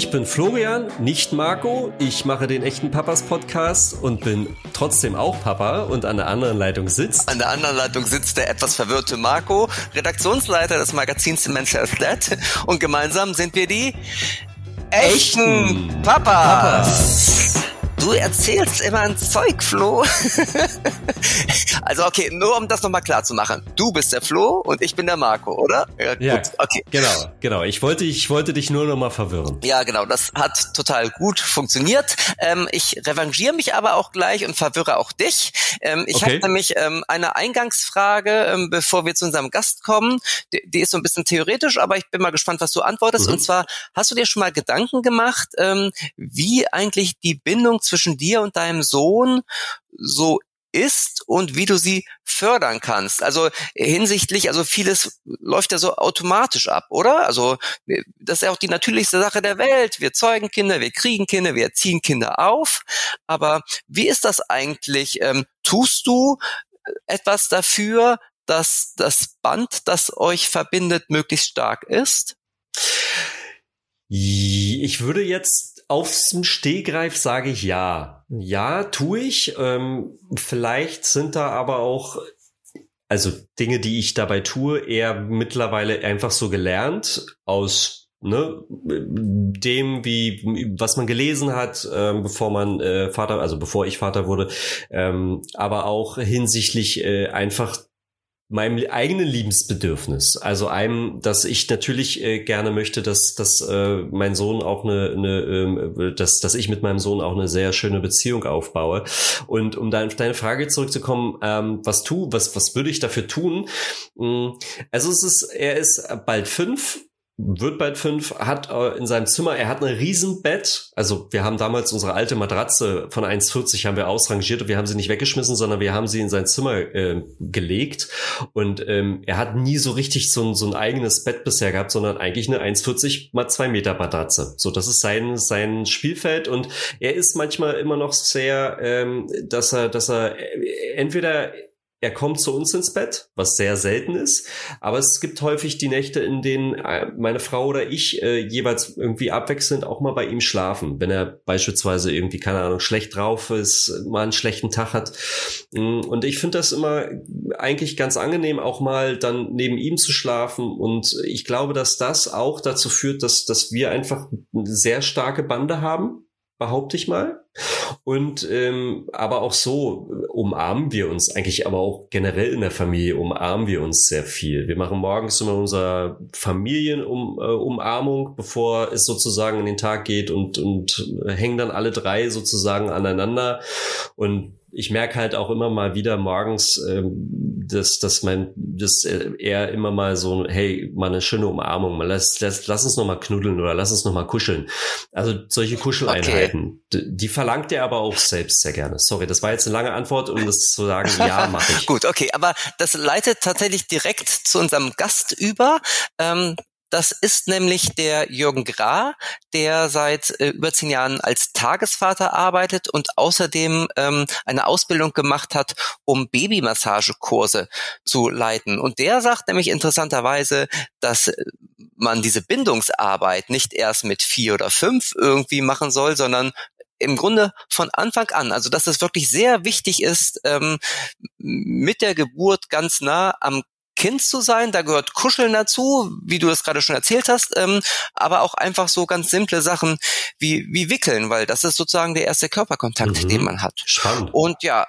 Ich bin Florian, nicht Marco. Ich mache den echten Papas Podcast und bin trotzdem auch Papa und an der anderen Leitung sitzt. An der anderen Leitung sitzt der etwas verwirrte Marco, Redaktionsleiter des Magazins is Dead und gemeinsam sind wir die echten, echten Papas. Papas. Du erzählst immer ein Zeug, Flo. also okay, nur um das nochmal klar zu machen. Du bist der Flo und ich bin der Marco, oder? Ja, ja gut, okay. Genau, genau. Ich wollte, ich wollte dich nur nochmal verwirren. Ja, genau. Das hat total gut funktioniert. Ähm, ich revanchiere mich aber auch gleich und verwirre auch dich. Ähm, ich okay. habe nämlich ähm, eine Eingangsfrage, ähm, bevor wir zu unserem Gast kommen. Die, die, ist so ein bisschen theoretisch, aber ich bin mal gespannt, was du antwortest. Mhm. Und zwar, hast du dir schon mal Gedanken gemacht, ähm, wie eigentlich die Bindung zwischen dir und deinem Sohn so ist und wie du sie fördern kannst. Also hinsichtlich, also vieles läuft ja so automatisch ab, oder? Also das ist ja auch die natürlichste Sache der Welt. Wir zeugen Kinder, wir kriegen Kinder, wir erziehen Kinder auf. Aber wie ist das eigentlich? Ähm, tust du etwas dafür, dass das Band, das euch verbindet, möglichst stark ist? Ich würde jetzt aufs Stehgreif sage ich ja. Ja, tue ich. Ähm, vielleicht sind da aber auch also Dinge, die ich dabei tue, eher mittlerweile einfach so gelernt aus ne, dem, wie was man gelesen hat, ähm, bevor man äh, Vater, also bevor ich Vater wurde, ähm, aber auch hinsichtlich äh, einfach meinem eigenen Liebensbedürfnis. Also einem, dass ich natürlich äh, gerne möchte, dass, dass äh, mein Sohn auch eine, eine ähm, dass, dass ich mit meinem Sohn auch eine sehr schöne Beziehung aufbaue. Und um da auf deine Frage zurückzukommen, ähm, was tu, was, was würde ich dafür tun? Mm, also es ist, er ist bald fünf wird bald fünf, hat äh, in seinem Zimmer, er hat ein Riesenbett. Also wir haben damals unsere alte Matratze von 1,40 haben wir ausrangiert und wir haben sie nicht weggeschmissen, sondern wir haben sie in sein Zimmer äh, gelegt. Und ähm, er hat nie so richtig so ein, so ein eigenes Bett bisher gehabt, sondern eigentlich eine 1,40 mal zwei Meter Matratze. So, das ist sein, sein Spielfeld und er ist manchmal immer noch sehr, ähm, dass er, dass er äh, entweder er kommt zu uns ins Bett, was sehr selten ist, aber es gibt häufig die Nächte, in denen äh, meine Frau oder ich äh, jeweils irgendwie abwechselnd auch mal bei ihm schlafen, wenn er beispielsweise irgendwie, keine Ahnung, schlecht drauf ist, mal einen schlechten Tag hat. Mm, und ich finde das immer eigentlich ganz angenehm, auch mal dann neben ihm zu schlafen. Und ich glaube, dass das auch dazu führt, dass, dass wir einfach eine sehr starke Bande haben behaupte ich mal. Und ähm, aber auch so umarmen wir uns eigentlich, aber auch generell in der Familie umarmen wir uns sehr viel. Wir machen morgens immer unsere Familienumarmung, äh, bevor es sozusagen in den Tag geht und und hängen dann alle drei sozusagen aneinander und ich merke halt auch immer mal wieder morgens, ähm, dass, dass mein, dass er immer mal so, hey, mal eine schöne Umarmung, mal lass, lass, lass uns noch mal knuddeln oder lass uns noch mal kuscheln. Also solche Kuscheleinheiten, okay. die, die verlangt er aber auch selbst sehr gerne. Sorry, das war jetzt eine lange Antwort, um das zu sagen, ja, mache ich. Gut, okay, aber das leitet tatsächlich direkt zu unserem Gast über. Ähm, das ist nämlich der Jürgen Gra, der seit äh, über zehn Jahren als Tagesvater arbeitet und außerdem ähm, eine Ausbildung gemacht hat, um Babymassagekurse zu leiten. Und der sagt nämlich interessanterweise, dass äh, man diese Bindungsarbeit nicht erst mit vier oder fünf irgendwie machen soll, sondern im Grunde von Anfang an, also dass es wirklich sehr wichtig ist, ähm, mit der Geburt ganz nah am Kind zu sein. Da gehört Kuscheln dazu, wie du es gerade schon erzählt hast, ähm, aber auch einfach so ganz simple Sachen wie, wie Wickeln, weil das ist sozusagen der erste Körperkontakt, mhm. den man hat. Spannend. Und ja,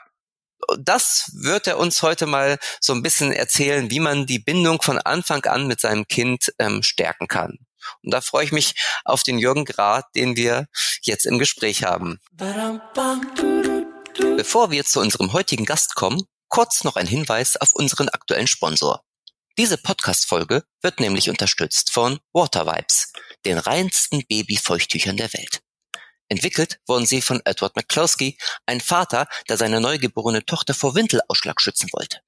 das wird er uns heute mal so ein bisschen erzählen, wie man die Bindung von Anfang an mit seinem Kind ähm, stärken kann. Und da freue ich mich auf den Jürgen Grad, den wir jetzt im Gespräch haben. Bevor wir zu unserem heutigen Gast kommen, Kurz noch ein Hinweis auf unseren aktuellen Sponsor. Diese Podcast-Folge wird nämlich unterstützt von Water Vibes, den reinsten Babyfeuchttüchern der Welt. Entwickelt wurden sie von Edward McCloskey, ein Vater, der seine neugeborene Tochter vor Windelausschlag schützen wollte.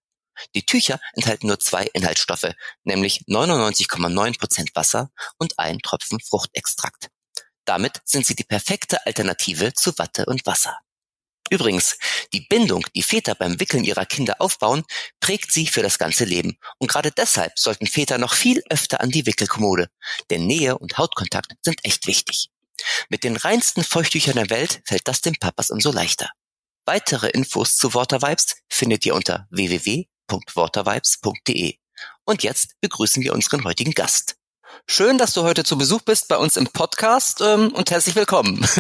Die Tücher enthalten nur zwei Inhaltsstoffe, nämlich 99,9% Wasser und ein Tropfen Fruchtextrakt. Damit sind sie die perfekte Alternative zu Watte und Wasser. Übrigens, die Bindung, die Väter beim Wickeln ihrer Kinder aufbauen, prägt sie für das ganze Leben. Und gerade deshalb sollten Väter noch viel öfter an die Wickelkommode. Denn Nähe und Hautkontakt sind echt wichtig. Mit den reinsten Feuchttüchern der Welt fällt das den Papas umso leichter. Weitere Infos zu Watervibes findet ihr unter www.watervibes.de. Und jetzt begrüßen wir unseren heutigen Gast. Schön, dass du heute zu Besuch bist bei uns im Podcast ähm, und herzlich willkommen.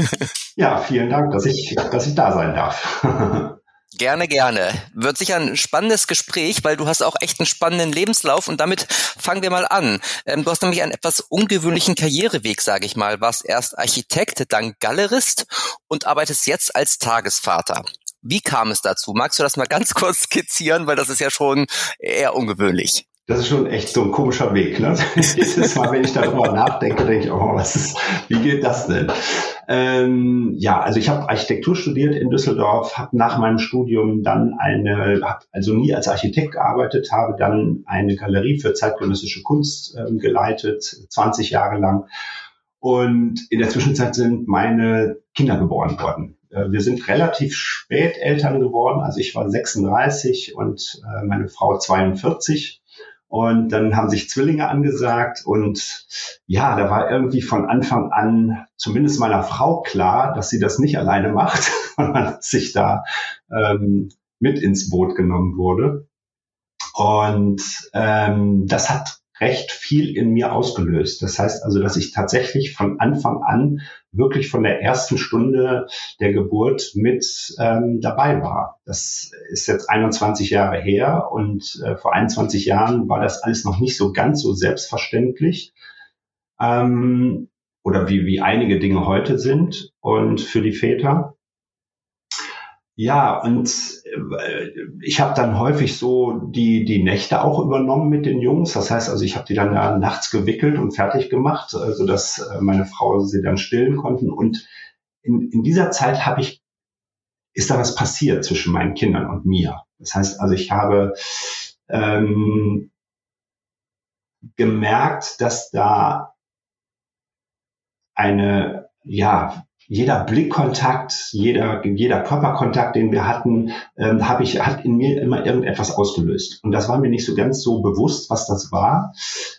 Ja, vielen Dank, dass ich, dass ich da sein darf. Gerne, gerne. Wird sicher ein spannendes Gespräch, weil du hast auch echt einen spannenden Lebenslauf und damit fangen wir mal an. Ähm, du hast nämlich einen etwas ungewöhnlichen Karriereweg, sage ich mal. Warst erst Architekt, dann Galerist und arbeitest jetzt als Tagesvater. Wie kam es dazu? Magst du das mal ganz kurz skizzieren, weil das ist ja schon eher ungewöhnlich. Das ist schon echt so ein komischer Weg. Ne? Jedes Mal, wenn ich darüber nachdenke, denke ich, oh, was ist, wie geht das denn? Ähm, ja, also ich habe Architektur studiert in Düsseldorf, habe nach meinem Studium dann eine, hab also nie als Architekt gearbeitet, habe dann eine Galerie für zeitgenössische Kunst ähm, geleitet, 20 Jahre lang. Und in der Zwischenzeit sind meine Kinder geboren worden. Äh, wir sind relativ spät Eltern geworden. Also ich war 36 und äh, meine Frau 42. Und dann haben sich Zwillinge angesagt und ja, da war irgendwie von Anfang an zumindest meiner Frau klar, dass sie das nicht alleine macht, sondern sich da ähm, mit ins Boot genommen wurde. Und ähm, das hat recht viel in mir ausgelöst. Das heißt also, dass ich tatsächlich von Anfang an wirklich von der ersten Stunde der Geburt mit ähm, dabei war. Das ist jetzt 21 Jahre her und äh, vor 21 Jahren war das alles noch nicht so ganz so selbstverständlich. Ähm, oder wie, wie einige Dinge heute sind und für die Väter. Ja, und äh, ich habe dann häufig so die, die Nächte auch übernommen mit den Jungs. Das heißt also, ich habe die dann da nachts gewickelt und fertig gemacht, äh, sodass äh, meine Frau sie dann stillen konnten. Und in, in dieser Zeit habe ich, ist da was passiert zwischen meinen Kindern und mir. Das heißt also, ich habe ähm, gemerkt, dass da eine, ja, jeder Blickkontakt, jeder, jeder Körperkontakt, den wir hatten, ähm, habe ich, hat in mir immer irgendetwas ausgelöst. Und das war mir nicht so ganz so bewusst, was das war.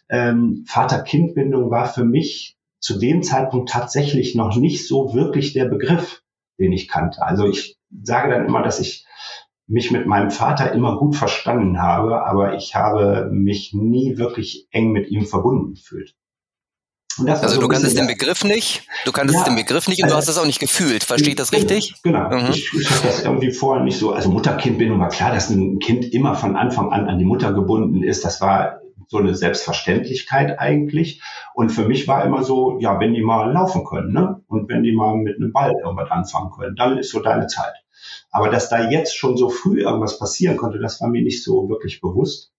Ähm, Vater-Kind-Bindung war für mich zu dem Zeitpunkt tatsächlich noch nicht so wirklich der Begriff, den ich kannte. Also ich sage dann immer, dass ich mich mit meinem Vater immer gut verstanden habe, aber ich habe mich nie wirklich eng mit ihm verbunden gefühlt also so du kanntest den Begriff nicht, du kanntest ja, den Begriff nicht und du hast das auch nicht gefühlt. Versteht das richtig? Genau. Mhm. Ich, ich habe das irgendwie vorher nicht so. Also Mutter-Kind-Bindung war klar, dass ein Kind immer von Anfang an an die Mutter gebunden ist. Das war so eine Selbstverständlichkeit eigentlich. Und für mich war immer so, ja, wenn die mal laufen können, ne? Und wenn die mal mit einem Ball irgendwas anfangen können, dann ist so deine Zeit. Aber dass da jetzt schon so früh irgendwas passieren konnte, das war mir nicht so wirklich bewusst.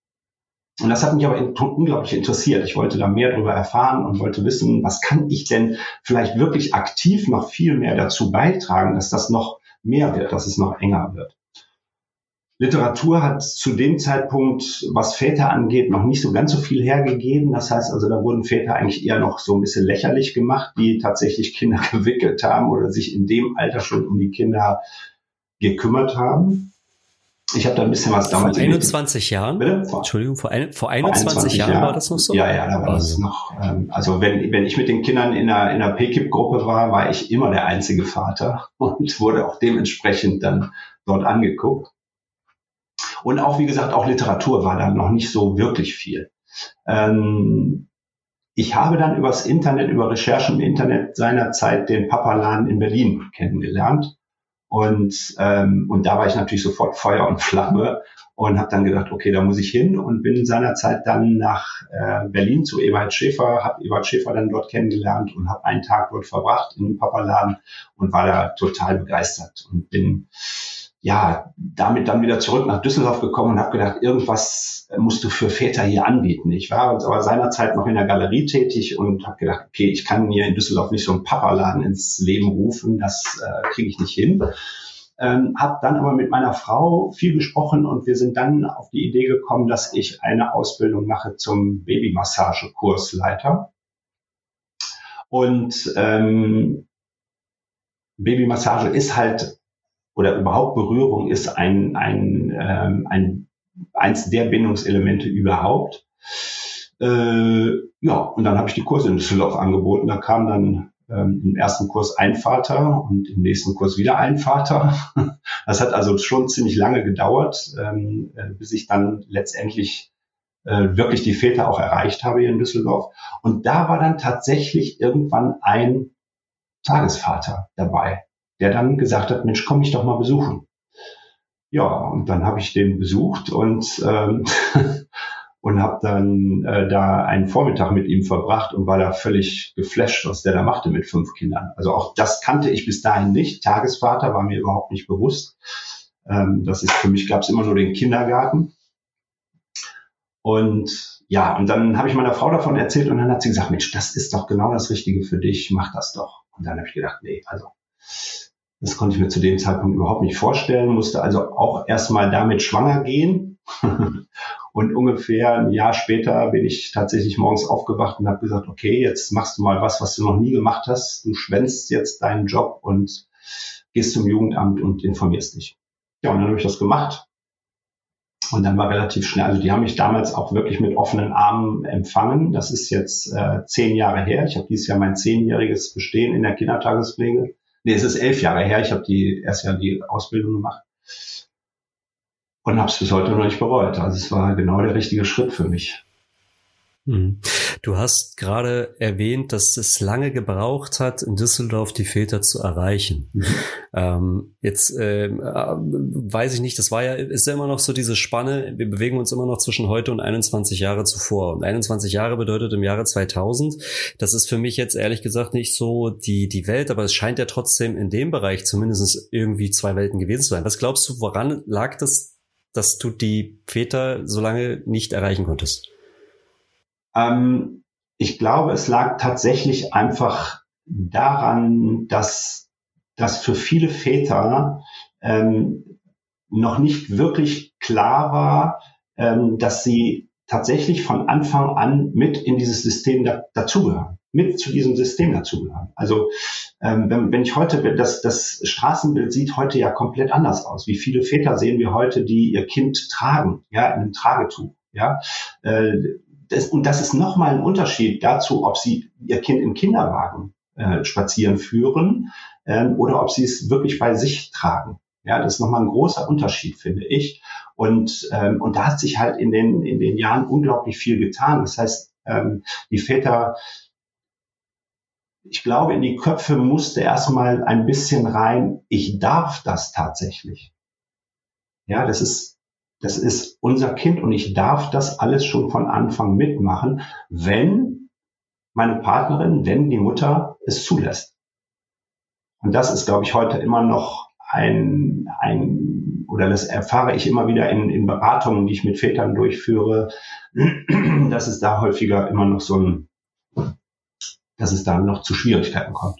Und das hat mich aber unglaublich interessiert. Ich wollte da mehr darüber erfahren und wollte wissen, was kann ich denn vielleicht wirklich aktiv noch viel mehr dazu beitragen, dass das noch mehr wird, dass es noch enger wird. Literatur hat zu dem Zeitpunkt, was Väter angeht, noch nicht so ganz so viel hergegeben. Das heißt also, da wurden Väter eigentlich eher noch so ein bisschen lächerlich gemacht, die tatsächlich Kinder gewickelt haben oder sich in dem Alter schon um die Kinder gekümmert haben. Ich habe da ein bisschen was damals. Vor 21 Jahren? Bitte? Vor, Entschuldigung, vor, ein, vor 21, 21 Jahren, Jahren war das noch so? Ja, ja, da war also. das noch. Ähm, also wenn, wenn ich mit den Kindern in einer, in einer PKIP-Gruppe war, war ich immer der einzige Vater und wurde auch dementsprechend dann dort angeguckt. Und auch, wie gesagt, auch Literatur war dann noch nicht so wirklich viel. Ähm, ich habe dann übers Internet, über Recherchen im Internet seinerzeit den Papaladen in Berlin kennengelernt und, ähm, und da war ich natürlich sofort Feuer und Flamme und habe dann gedacht, okay, da muss ich hin und bin seinerzeit dann nach äh, Berlin zu Ewald Schäfer, habe Ewald Schäfer dann dort kennengelernt und habe einen Tag dort verbracht in dem Papaladen und war da total begeistert und bin ja, damit dann wieder zurück nach Düsseldorf gekommen und habe gedacht, irgendwas musst du für Väter hier anbieten. Ich war aber seinerzeit noch in der Galerie tätig und habe gedacht, okay, ich kann mir in Düsseldorf nicht so einen Papaladen ins Leben rufen, das äh, kriege ich nicht hin. Ähm, habe dann aber mit meiner Frau viel gesprochen und wir sind dann auf die Idee gekommen, dass ich eine Ausbildung mache zum Babymassage-Kursleiter. Und ähm, Babymassage ist halt oder überhaupt Berührung ist ein, ein, ähm, ein eins der Bindungselemente überhaupt. Äh, ja, und dann habe ich die Kurse in Düsseldorf angeboten. Da kam dann ähm, im ersten Kurs ein Vater und im nächsten Kurs wieder ein Vater. Das hat also schon ziemlich lange gedauert, ähm, äh, bis ich dann letztendlich äh, wirklich die Väter auch erreicht habe hier in Düsseldorf. Und da war dann tatsächlich irgendwann ein Tagesvater dabei, der dann gesagt hat, Mensch, komm mich doch mal besuchen. Ja, und dann habe ich den besucht und ähm, und habe dann äh, da einen Vormittag mit ihm verbracht und war da völlig geflasht, was der da machte mit fünf Kindern. Also auch das kannte ich bis dahin nicht. Tagesvater war mir überhaupt nicht bewusst. Ähm, das ist für mich gab es immer nur den Kindergarten. Und ja, und dann habe ich meiner Frau davon erzählt und dann hat sie gesagt, Mensch, das ist doch genau das Richtige für dich, mach das doch. Und dann habe ich gedacht, nee, also das konnte ich mir zu dem Zeitpunkt überhaupt nicht vorstellen, musste also auch erstmal damit schwanger gehen. und ungefähr ein Jahr später bin ich tatsächlich morgens aufgewacht und habe gesagt, okay, jetzt machst du mal was, was du noch nie gemacht hast. Du schwänzt jetzt deinen Job und gehst zum Jugendamt und informierst dich. Ja, und dann habe ich das gemacht. Und dann war relativ schnell, also die haben mich damals auch wirklich mit offenen Armen empfangen. Das ist jetzt äh, zehn Jahre her. Ich habe dieses Jahr mein zehnjähriges Bestehen in der Kindertagespflege nee, es ist elf Jahre her, ich habe die erst ja die Ausbildung gemacht und habe es bis heute noch nicht bereut. Also es war genau der richtige Schritt für mich. Mhm. Du hast gerade erwähnt, dass es lange gebraucht hat, in Düsseldorf die Väter zu erreichen. Mhm. Ähm, jetzt äh, weiß ich nicht, das war ja, ist ja immer noch so diese Spanne, wir bewegen uns immer noch zwischen heute und 21 Jahre zuvor. Und 21 Jahre bedeutet im Jahre 2000. Das ist für mich jetzt ehrlich gesagt nicht so die, die Welt, aber es scheint ja trotzdem in dem Bereich zumindest irgendwie zwei Welten gewesen zu sein. Was glaubst du, woran lag das, dass du die Väter so lange nicht erreichen konntest? Ähm, ich glaube, es lag tatsächlich einfach daran, dass, dass für viele Väter ähm, noch nicht wirklich klar war, ähm, dass sie tatsächlich von Anfang an mit in dieses System da, dazugehören, mit zu diesem System dazugehören. Also ähm, wenn, wenn ich heute, das, das Straßenbild sieht heute ja komplett anders aus. Wie viele Väter sehen wir heute, die ihr Kind tragen, ja, in einem Tragetuch, ja. Äh, das, und das ist nochmal ein Unterschied dazu, ob Sie Ihr Kind im Kinderwagen äh, spazieren führen ähm, oder ob Sie es wirklich bei sich tragen. Ja, das ist nochmal ein großer Unterschied, finde ich. Und, ähm, und da hat sich halt in den, in den Jahren unglaublich viel getan. Das heißt, ähm, die Väter, ich glaube, in die Köpfe musste erstmal ein bisschen rein, ich darf das tatsächlich. Ja, das ist, das ist unser Kind und ich darf das alles schon von Anfang mitmachen, wenn meine Partnerin, wenn die Mutter es zulässt. Und das ist, glaube ich, heute immer noch ein, ein oder das erfahre ich immer wieder in, in Beratungen, die ich mit Vätern durchführe, dass es da häufiger immer noch so ein, dass es da noch zu Schwierigkeiten kommt.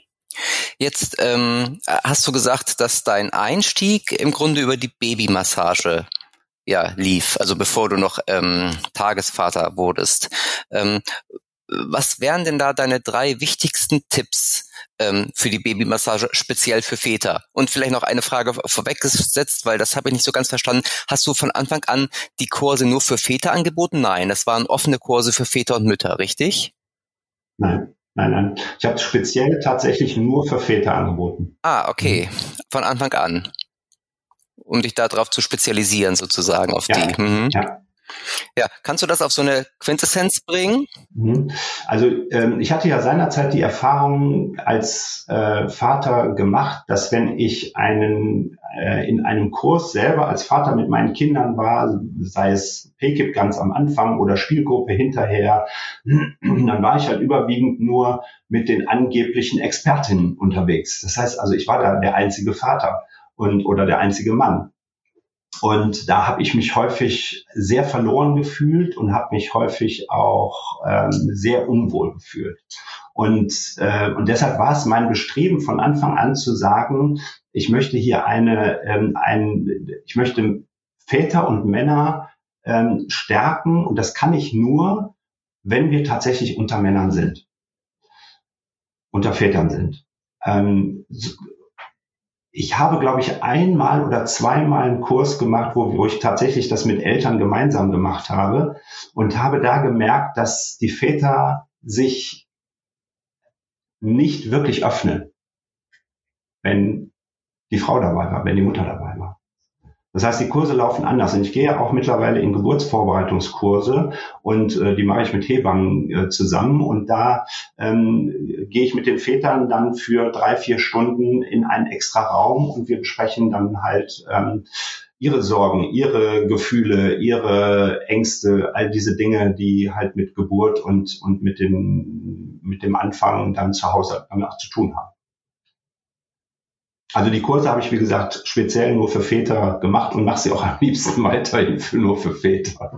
Jetzt ähm, hast du gesagt, dass dein Einstieg im Grunde über die Babymassage ja, lief, also bevor du noch ähm, Tagesvater wurdest. Ähm, was wären denn da deine drei wichtigsten Tipps ähm, für die Babymassage, speziell für Väter? Und vielleicht noch eine Frage vorweggesetzt, weil das habe ich nicht so ganz verstanden. Hast du von Anfang an die Kurse nur für Väter angeboten? Nein, das waren offene Kurse für Väter und Mütter, richtig? Nein, nein, nein. Ich habe speziell tatsächlich nur für Väter angeboten. Ah, okay. Von Anfang an um dich darauf zu spezialisieren, sozusagen auf ja, die. Mhm. Ja. Ja, kannst du das auf so eine Quintessenz bringen? Mhm. Also ähm, ich hatte ja seinerzeit die Erfahrung als äh, Vater gemacht, dass wenn ich einen äh, in einem Kurs selber als Vater mit meinen Kindern war, sei es PKIP ganz am Anfang oder Spielgruppe hinterher, dann war ich halt überwiegend nur mit den angeblichen Expertinnen unterwegs. Das heißt also, ich war da der einzige Vater und oder der einzige Mann. Und da habe ich mich häufig sehr verloren gefühlt und habe mich häufig auch ähm, sehr unwohl gefühlt. Und, äh, und deshalb war es mein Bestreben von Anfang an zu sagen, ich möchte hier eine, ähm, ein, ich möchte Väter und Männer ähm, stärken und das kann ich nur, wenn wir tatsächlich unter Männern sind, unter Vätern sind. Ähm, ich habe, glaube ich, einmal oder zweimal einen Kurs gemacht, wo, wo ich tatsächlich das mit Eltern gemeinsam gemacht habe und habe da gemerkt, dass die Väter sich nicht wirklich öffnen, wenn die Frau dabei war, wenn die Mutter dabei war. Das heißt, die Kurse laufen anders. Und ich gehe auch mittlerweile in Geburtsvorbereitungskurse und äh, die mache ich mit Hebammen äh, zusammen. Und da ähm, gehe ich mit den Vätern dann für drei, vier Stunden in einen extra Raum und wir besprechen dann halt ähm, ihre Sorgen, ihre Gefühle, ihre Ängste, all diese Dinge, die halt mit Geburt und, und mit, dem, mit dem Anfang dann zu Hause auch zu tun haben. Also die Kurse habe ich, wie gesagt, speziell nur für Väter gemacht und mache sie auch am liebsten weiterhin für, nur für Väter.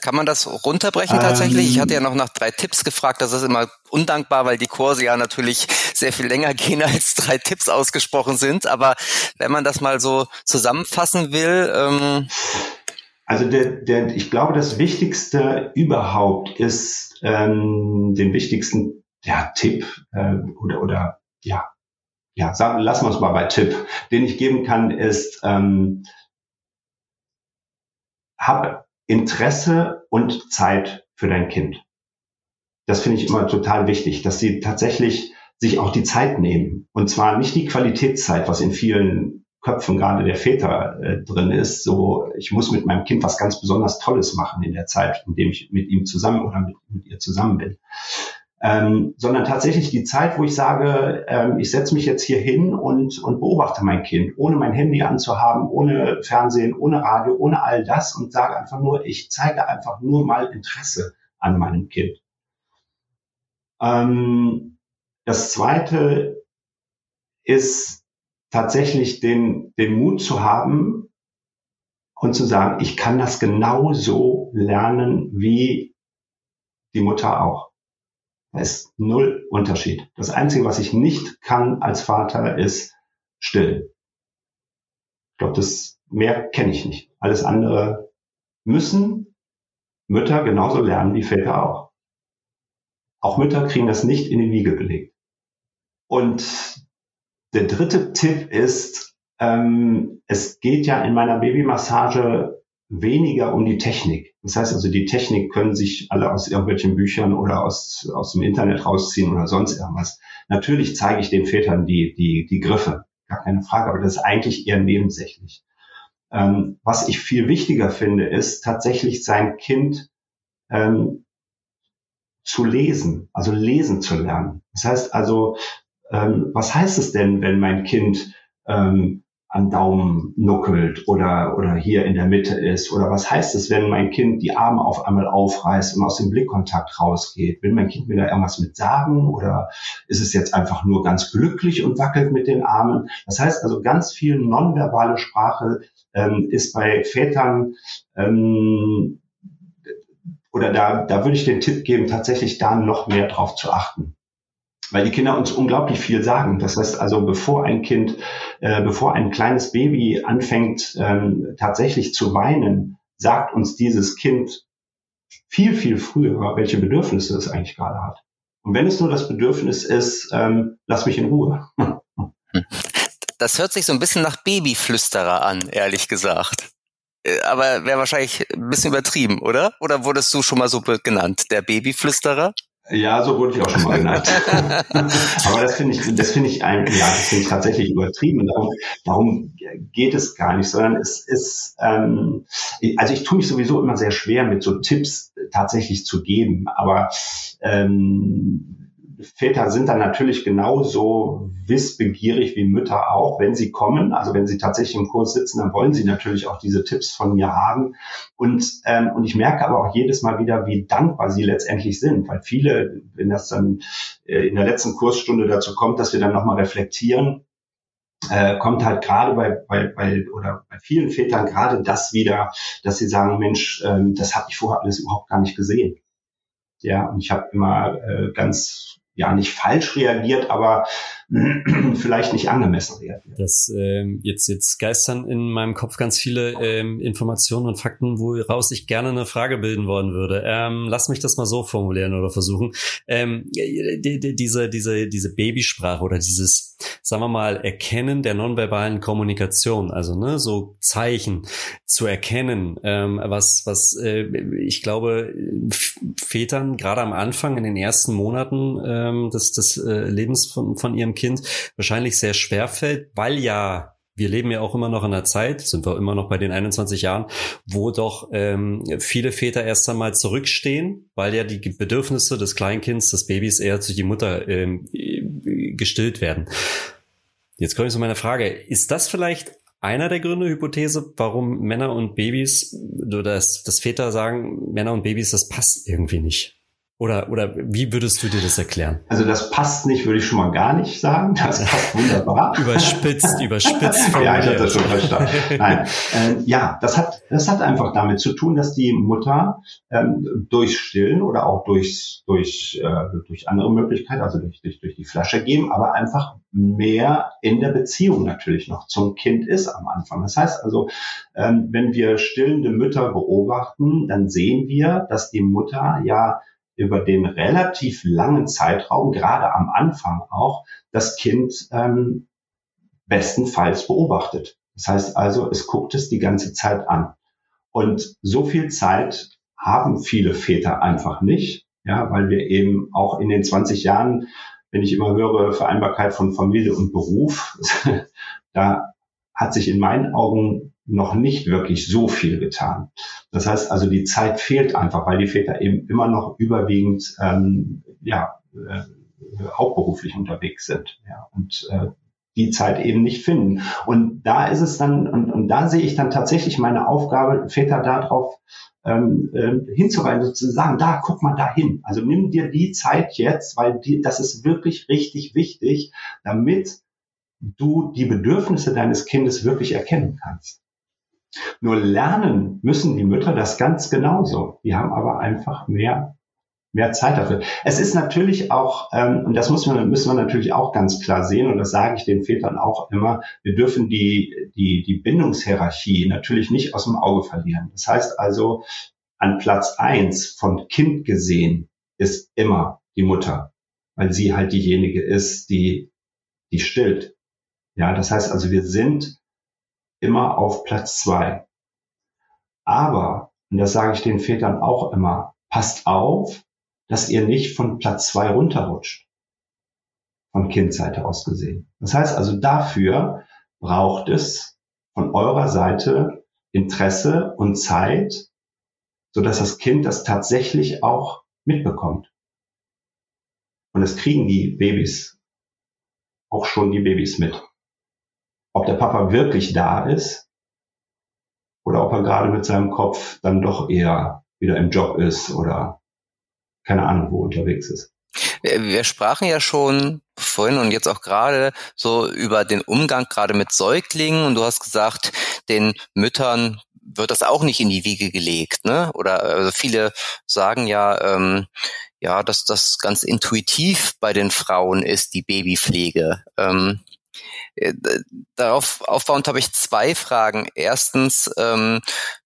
Kann man das runterbrechen tatsächlich? ich hatte ja noch nach drei Tipps gefragt. Das ist immer undankbar, weil die Kurse ja natürlich sehr viel länger gehen, als drei Tipps ausgesprochen sind. Aber wenn man das mal so zusammenfassen will. Ähm also der, der, ich glaube, das Wichtigste überhaupt ist ähm, den wichtigsten ja, Tipp äh, oder, oder ja, ja, sagen, lassen wir es mal bei Tipp, den ich geben kann, ist, ähm, hab Interesse und Zeit für dein Kind. Das finde ich immer total wichtig, dass sie tatsächlich sich auch die Zeit nehmen. Und zwar nicht die Qualitätszeit, was in vielen Köpfen gerade der Väter äh, drin ist. So, ich muss mit meinem Kind was ganz besonders Tolles machen in der Zeit, in dem ich mit ihm zusammen oder mit, mit ihr zusammen bin ähm, sondern tatsächlich die Zeit, wo ich sage, ähm, ich setze mich jetzt hier hin und, und beobachte mein Kind, ohne mein Handy anzuhaben, ohne Fernsehen, ohne Radio, ohne all das und sage einfach nur, ich zeige einfach nur mal Interesse an meinem Kind. Ähm, das Zweite ist tatsächlich den, den Mut zu haben und zu sagen, ich kann das genauso lernen wie die Mutter auch. Da ist null Unterschied. Das Einzige, was ich nicht kann als Vater, ist still. Ich glaube, das mehr kenne ich nicht. Alles andere müssen Mütter genauso lernen wie Väter auch. Auch Mütter kriegen das nicht in die Wiege gelegt. Und der dritte Tipp ist, ähm, es geht ja in meiner Babymassage weniger um die Technik. Das heißt also, die Technik können sich alle aus irgendwelchen Büchern oder aus, aus dem Internet rausziehen oder sonst irgendwas. Natürlich zeige ich den Vätern die, die, die Griffe, gar keine Frage, aber das ist eigentlich eher nebensächlich. Ähm, was ich viel wichtiger finde, ist tatsächlich sein Kind ähm, zu lesen, also lesen zu lernen. Das heißt also, ähm, was heißt es denn, wenn mein Kind ähm, am Daumen nuckelt oder, oder hier in der Mitte ist? Oder was heißt es, wenn mein Kind die Arme auf einmal aufreißt und aus dem Blickkontakt rausgeht? Will mein Kind mir da irgendwas mit sagen oder ist es jetzt einfach nur ganz glücklich und wackelt mit den Armen? Das heißt also, ganz viel nonverbale Sprache ähm, ist bei Vätern ähm, oder da, da würde ich den Tipp geben, tatsächlich da noch mehr drauf zu achten weil die Kinder uns unglaublich viel sagen. Das heißt also, bevor ein Kind, äh, bevor ein kleines Baby anfängt ähm, tatsächlich zu weinen, sagt uns dieses Kind viel, viel früher, welche Bedürfnisse es eigentlich gerade hat. Und wenn es nur das Bedürfnis ist, ähm, lass mich in Ruhe. Das hört sich so ein bisschen nach Babyflüsterer an, ehrlich gesagt. Äh, aber wäre wahrscheinlich ein bisschen übertrieben, oder? Oder wurdest du schon mal so genannt, der Babyflüsterer? Ja, so wurde ich auch schon mal genannt. Aber das finde ich, das finde ich ein, ja, das finde ich tatsächlich übertrieben. darum, darum geht es gar nicht, sondern es ist, ähm, also ich tue mich sowieso immer sehr schwer, mit so Tipps tatsächlich zu geben. Aber ähm, Väter sind dann natürlich genauso wissbegierig wie Mütter auch, wenn sie kommen. Also wenn sie tatsächlich im Kurs sitzen, dann wollen sie natürlich auch diese Tipps von mir haben. Und, ähm, und ich merke aber auch jedes Mal wieder, wie dankbar sie letztendlich sind, weil viele, wenn das dann äh, in der letzten Kursstunde dazu kommt, dass wir dann nochmal reflektieren, äh, kommt halt gerade bei, bei, bei oder bei vielen Vätern gerade das wieder, dass sie sagen, Mensch, ähm, das habe ich vorher alles überhaupt gar nicht gesehen. Ja, und ich habe immer äh, ganz ja nicht falsch reagiert, aber vielleicht nicht angemessen reagiert. Das ähm, jetzt jetzt geistern in meinem Kopf ganz viele ähm, Informationen und Fakten, woraus ich gerne eine Frage bilden wollen würde. Ähm, lass mich das mal so formulieren oder versuchen. Ähm, die, die, diese diese diese Babysprache oder dieses sagen wir mal Erkennen der nonverbalen Kommunikation, also ne so Zeichen zu erkennen, ähm, was was äh, ich glaube Vätern gerade am Anfang in den ersten Monaten ähm, des des äh, Lebens von von ihrem Kind wahrscheinlich sehr schwer fällt, weil ja wir leben ja auch immer noch in einer Zeit, sind wir immer noch bei den 21 Jahren, wo doch ähm, viele Väter erst einmal zurückstehen, weil ja die Bedürfnisse des Kleinkinds, des Babys eher durch die Mutter ähm, gestillt werden. Jetzt komme ich zu meiner Frage. Ist das vielleicht einer der Gründe, Hypothese, warum Männer und Babys, dass, dass Väter sagen, Männer und Babys, das passt irgendwie nicht? Oder, oder wie würdest du dir das erklären? Also das passt nicht, würde ich schon mal gar nicht sagen. Das passt wunderbar. überspitzt, überspitzt. ja, ich habe das schon verstanden. Nein, äh, ja, das hat, das hat einfach damit zu tun, dass die Mutter ähm, durch Stillen oder auch durch, durch, äh, durch andere Möglichkeiten, also durch, durch, durch die Flasche geben, aber einfach mehr in der Beziehung natürlich noch zum Kind ist am Anfang. Das heißt also, ähm, wenn wir stillende Mütter beobachten, dann sehen wir, dass die Mutter ja über den relativ langen Zeitraum, gerade am Anfang auch, das Kind ähm, bestenfalls beobachtet. Das heißt also, es guckt es die ganze Zeit an. Und so viel Zeit haben viele Väter einfach nicht, ja, weil wir eben auch in den 20 Jahren, wenn ich immer höre, Vereinbarkeit von Familie und Beruf, da hat sich in meinen Augen noch nicht wirklich so viel getan. Das heißt also, die Zeit fehlt einfach, weil die Väter eben immer noch überwiegend ähm, ja, äh, hauptberuflich unterwegs sind ja, und äh, die Zeit eben nicht finden. Und da ist es dann, und, und da sehe ich dann tatsächlich meine Aufgabe, Väter darauf ähm, äh, hinzuweisen, zu sagen, da, guck mal da hin. Also nimm dir die Zeit jetzt, weil die, das ist wirklich richtig wichtig, damit du die Bedürfnisse deines Kindes wirklich erkennen kannst. Nur lernen müssen die Mütter das ganz genauso. Die haben aber einfach mehr, mehr Zeit dafür. Es ist natürlich auch, ähm, und das muss man, müssen wir natürlich auch ganz klar sehen, und das sage ich den Vätern auch immer, wir dürfen die, die, die Bindungshierarchie natürlich nicht aus dem Auge verlieren. Das heißt also, an Platz eins von Kind gesehen ist immer die Mutter, weil sie halt diejenige ist, die, die stillt. Ja, das heißt also, wir sind immer auf Platz zwei. Aber, und das sage ich den Vätern auch immer, passt auf, dass ihr nicht von Platz zwei runterrutscht. Von Kindseite aus gesehen. Das heißt also, dafür braucht es von eurer Seite Interesse und Zeit, so dass das Kind das tatsächlich auch mitbekommt. Und das kriegen die Babys, auch schon die Babys mit ob der Papa wirklich da ist oder ob er gerade mit seinem Kopf dann doch eher wieder im Job ist oder keine Ahnung wo unterwegs ist. Wir sprachen ja schon vorhin und jetzt auch gerade so über den Umgang gerade mit Säuglingen und du hast gesagt, den Müttern wird das auch nicht in die Wiege gelegt, ne? Oder also viele sagen ja, ähm, ja, dass das ganz intuitiv bei den Frauen ist, die Babypflege. Ähm, äh, darauf aufbauend habe ich zwei Fragen. Erstens, ähm,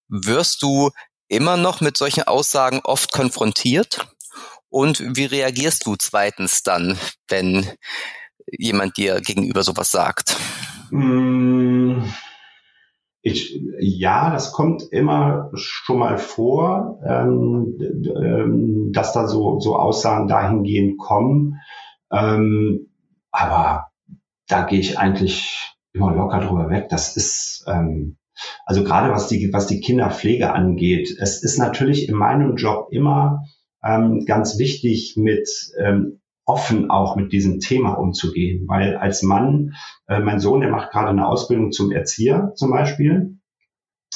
wirst du immer noch mit solchen Aussagen oft konfrontiert? Und wie reagierst du zweitens dann, wenn jemand dir gegenüber sowas sagt? Mm, ich, ja, das kommt immer schon mal vor, ähm, ähm, dass da so, so Aussagen dahingehend kommen. Ähm, aber da gehe ich eigentlich immer locker drüber weg. Das ist, ähm, also gerade was die, was die Kinderpflege angeht, es ist natürlich in meinem Job immer ähm, ganz wichtig, mit ähm, offen auch mit diesem Thema umzugehen, weil als Mann, äh, mein Sohn, der macht gerade eine Ausbildung zum Erzieher zum Beispiel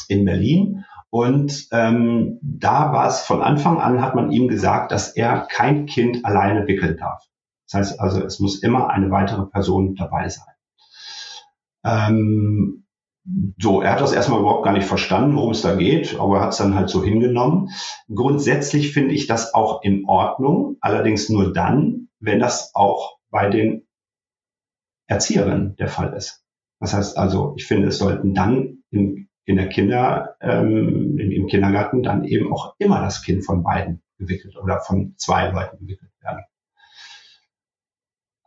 in Berlin. Und ähm, da war es von Anfang an, hat man ihm gesagt, dass er kein Kind alleine wickeln darf. Das heißt also, es muss immer eine weitere Person dabei sein. Ähm, so, er hat das erstmal überhaupt gar nicht verstanden, worum es da geht, aber er hat es dann halt so hingenommen. Grundsätzlich finde ich das auch in Ordnung, allerdings nur dann, wenn das auch bei den Erzieherin der Fall ist. Das heißt also, ich finde, es sollten dann in, in der Kinder, ähm, im, im Kindergarten dann eben auch immer das Kind von beiden gewickelt oder von zwei Leuten gewickelt werden.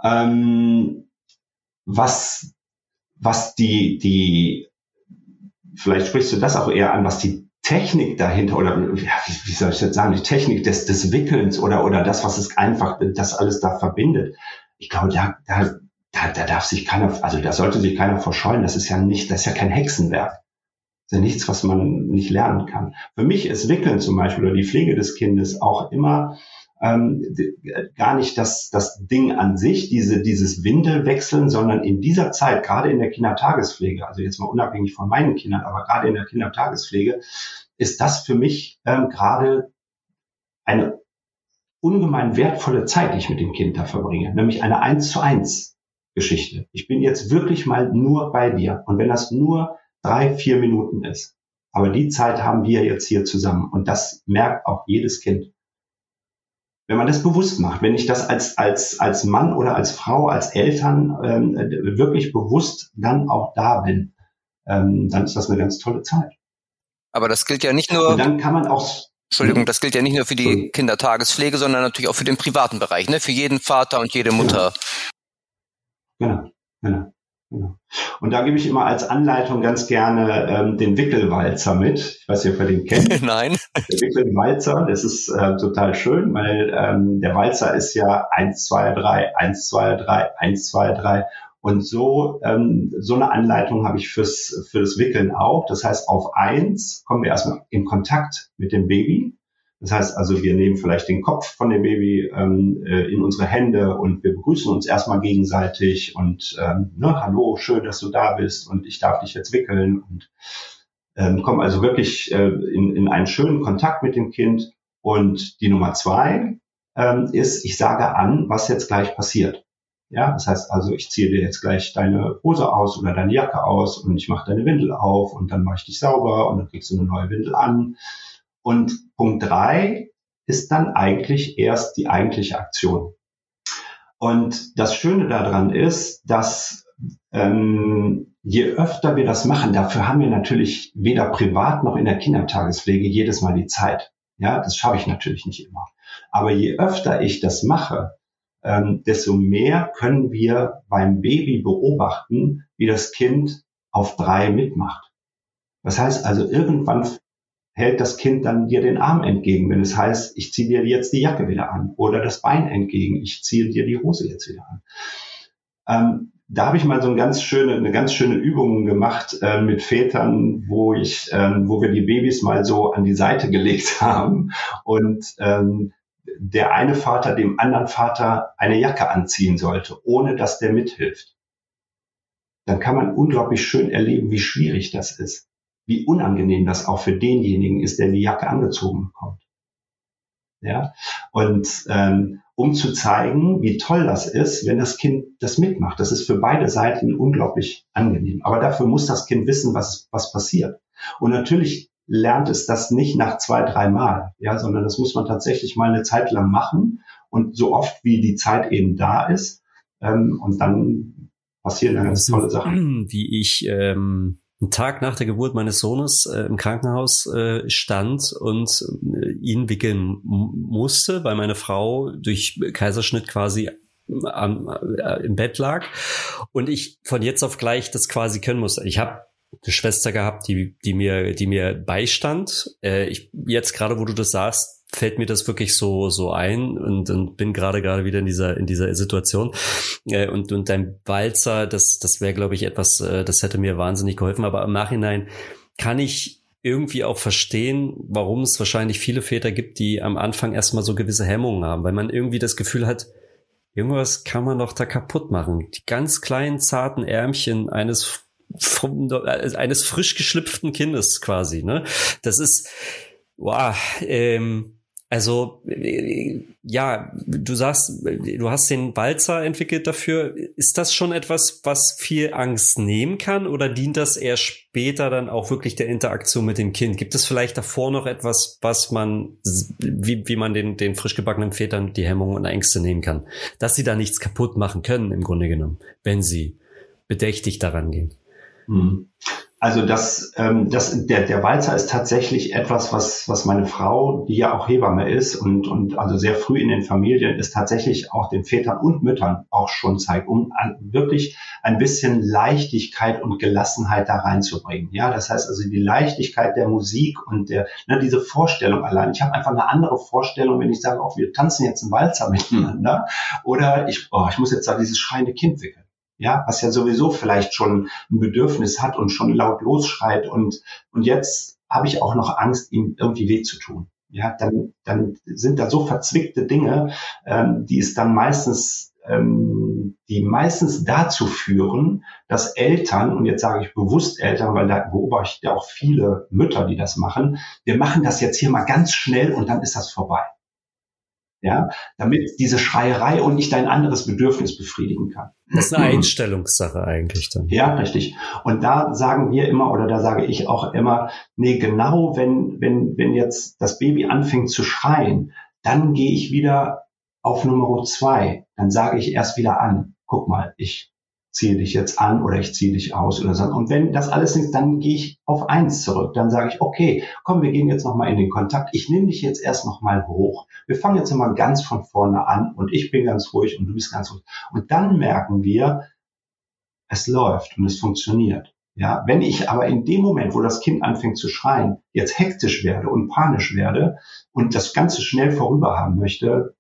Ähm, was, was die, die, vielleicht sprichst du das auch eher an, was die Technik dahinter oder ja, wie, wie soll ich jetzt sagen, die Technik des, des Wickelns oder, oder das, was es einfach, das alles da verbindet. Ich glaube, da, da, da, da darf sich keiner, also da sollte sich keiner verscheuen. Das ist ja nicht, das ist ja kein Hexenwerk. Das ist ja nichts, was man nicht lernen kann. Für mich ist Wickeln zum Beispiel oder die Pflege des Kindes auch immer ähm, gar nicht das, das Ding an sich, diese, dieses Windelwechseln, sondern in dieser Zeit, gerade in der Kindertagespflege, also jetzt mal unabhängig von meinen Kindern, aber gerade in der Kindertagespflege, ist das für mich ähm, gerade eine ungemein wertvolle Zeit, die ich mit dem Kind da verbringe, nämlich eine eins zu eins Geschichte. Ich bin jetzt wirklich mal nur bei dir. Und wenn das nur drei, vier Minuten ist, aber die Zeit haben wir jetzt hier zusammen. Und das merkt auch jedes Kind wenn man das bewusst macht, wenn ich das als, als, als Mann oder als Frau, als Eltern ähm, wirklich bewusst dann auch da bin, ähm, dann ist das eine ganz tolle Zeit. Aber das gilt ja nicht nur. Und dann kann man auch. Entschuldigung, das gilt ja nicht nur für die Kindertagespflege, sondern natürlich auch für den privaten Bereich, ne? Für jeden Vater und jede Mutter. Genau, genau. Genau. Und da gebe ich immer als Anleitung ganz gerne ähm, den Wickelwalzer mit. Ich weiß nicht, ob ihr den kennt. Nein. Der Wickelwalzer, das ist äh, total schön, weil ähm, der Walzer ist ja eins zwei drei eins zwei drei eins zwei drei Und so, ähm, so eine Anleitung habe ich fürs, für das Wickeln auch. Das heißt, auf eins kommen wir erstmal in Kontakt mit dem Baby. Das heißt also, wir nehmen vielleicht den Kopf von dem Baby ähm, äh, in unsere Hände und wir begrüßen uns erstmal gegenseitig und ähm, ne, hallo, schön, dass du da bist und ich darf dich jetzt wickeln und ähm, kommen also wirklich äh, in, in einen schönen Kontakt mit dem Kind. Und die Nummer zwei ähm, ist, ich sage an, was jetzt gleich passiert. Ja, das heißt also, ich ziehe dir jetzt gleich deine Hose aus oder deine Jacke aus und ich mache deine Windel auf und dann mache ich dich sauber und dann kriegst du eine neue Windel an. Und Punkt drei ist dann eigentlich erst die eigentliche Aktion. Und das Schöne daran ist, dass ähm, je öfter wir das machen, dafür haben wir natürlich weder privat noch in der Kindertagespflege jedes Mal die Zeit. Ja, das schaffe ich natürlich nicht immer. Aber je öfter ich das mache, ähm, desto mehr können wir beim Baby beobachten, wie das Kind auf drei mitmacht. Das heißt also, irgendwann hält das Kind dann dir den Arm entgegen, wenn es heißt, ich ziehe dir jetzt die Jacke wieder an oder das Bein entgegen, ich ziehe dir die Hose jetzt wieder an. Ähm, da habe ich mal so eine ganz schöne, eine ganz schöne Übung gemacht äh, mit Vätern, wo ich, ähm, wo wir die Babys mal so an die Seite gelegt haben und ähm, der eine Vater dem anderen Vater eine Jacke anziehen sollte, ohne dass der mithilft. Dann kann man unglaublich schön erleben, wie schwierig das ist wie unangenehm das auch für denjenigen ist, der die Jacke angezogen bekommt. Ja, und ähm, um zu zeigen, wie toll das ist, wenn das Kind das mitmacht. Das ist für beide Seiten unglaublich angenehm. Aber dafür muss das Kind wissen, was, was passiert. Und natürlich lernt es das nicht nach zwei, drei Mal, ja, sondern das muss man tatsächlich mal eine Zeit lang machen und so oft wie die Zeit eben da ist. Ähm, und dann passieren dann ganz tolle Sachen. Wie ich ähm, einen Tag nach der Geburt meines Sohnes äh, im Krankenhaus äh, stand und äh, ihn wickeln musste, weil meine Frau durch Kaiserschnitt quasi am, äh, im Bett lag und ich von jetzt auf gleich das quasi können musste. Ich habe eine Schwester gehabt, die, die mir, die mir beistand. Äh, ich jetzt gerade, wo du das sagst, fällt mir das wirklich so so ein und, und bin gerade gerade wieder in dieser in dieser Situation äh, und und dein Walzer das das wäre glaube ich etwas äh, das hätte mir wahnsinnig geholfen aber im Nachhinein kann ich irgendwie auch verstehen, warum es wahrscheinlich viele Väter gibt, die am Anfang erstmal so gewisse Hemmungen haben, weil man irgendwie das Gefühl hat, irgendwas kann man doch da kaputt machen. Die ganz kleinen zarten Ärmchen eines äh, eines frisch geschlüpften Kindes quasi, ne? Das ist wow, ähm, Also ja, du sagst, du hast den Balzer entwickelt dafür. Ist das schon etwas, was viel Angst nehmen kann oder dient das eher später dann auch wirklich der Interaktion mit dem Kind? Gibt es vielleicht davor noch etwas, was man, wie, wie man den, den frisch gebackenen Vätern die Hemmungen und Ängste nehmen kann? Dass sie da nichts kaputt machen können, im Grunde genommen, wenn sie bedächtig daran gehen. Hm. Also das, ähm, das, der, der Walzer ist tatsächlich etwas, was, was meine Frau, die ja auch Hebamme ist und, und also sehr früh in den Familien ist, tatsächlich auch den Vätern und Müttern auch schon zeigt, um an, wirklich ein bisschen Leichtigkeit und Gelassenheit da reinzubringen. Ja, das heißt also die Leichtigkeit der Musik und der, ne, diese Vorstellung allein. Ich habe einfach eine andere Vorstellung, wenn ich sage, auch wir tanzen jetzt einen Walzer miteinander oder ich, oh, ich muss jetzt da dieses schreiende Kind wickeln ja, was ja sowieso vielleicht schon ein Bedürfnis hat und schon laut losschreit und, und jetzt habe ich auch noch Angst, ihm irgendwie weh zu tun. Ja, dann, dann sind da so verzwickte Dinge, ähm, die es dann meistens, ähm, die meistens dazu führen, dass Eltern, und jetzt sage ich bewusst Eltern, weil da beobachte ich ja auch viele Mütter, die das machen, wir machen das jetzt hier mal ganz schnell und dann ist das vorbei ja, damit diese Schreierei und nicht dein anderes Bedürfnis befriedigen kann. Das ist eine Einstellungssache eigentlich dann. Ja, richtig. Und da sagen wir immer oder da sage ich auch immer, nee, genau wenn, wenn, wenn jetzt das Baby anfängt zu schreien, dann gehe ich wieder auf Nummer zwei. Dann sage ich erst wieder an, guck mal, ich ziehe dich jetzt an oder ich ziehe dich aus oder so. Und wenn das alles nicht, dann gehe ich auf eins zurück. Dann sage ich, okay, komm, wir gehen jetzt nochmal in den Kontakt. Ich nehme dich jetzt erst nochmal hoch. Wir fangen jetzt mal ganz von vorne an und ich bin ganz ruhig und du bist ganz ruhig. Und dann merken wir, es läuft und es funktioniert. Ja, wenn ich aber in dem Moment, wo das Kind anfängt zu schreien, jetzt hektisch werde und panisch werde und das Ganze schnell vorüber haben möchte,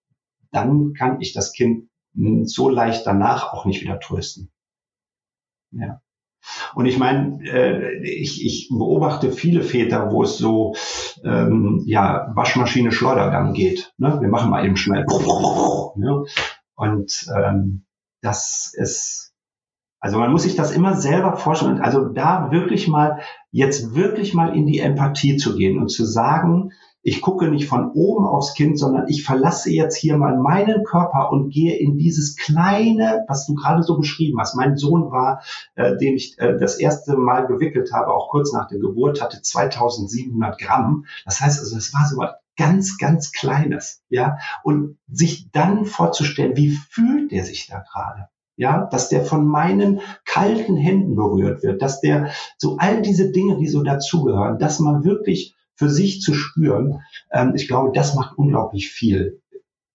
dann kann ich das Kind so leicht danach auch nicht wieder trösten. Ja. Und ich meine, äh, ich, ich beobachte viele Väter, wo es so ähm, ja Waschmaschine Schleudergang geht. Ne? Wir machen mal eben schnell. Ne? Und ähm, das ist also man muss sich das immer selber vorstellen. Also da wirklich mal jetzt wirklich mal in die Empathie zu gehen und zu sagen, ich gucke nicht von oben aufs Kind, sondern ich verlasse jetzt hier mal meinen Körper und gehe in dieses kleine, was du gerade so beschrieben hast. Mein Sohn war, äh, den ich äh, das erste Mal gewickelt habe, auch kurz nach der Geburt, hatte 2700 Gramm. Das heißt also, es war so was ganz, ganz Kleines, ja. Und sich dann vorzustellen, wie fühlt der sich da gerade? ja, dass der von meinen kalten Händen berührt wird, dass der so all diese Dinge, die so dazugehören, dass man wirklich für sich zu spüren, ähm, ich glaube, das macht unglaublich viel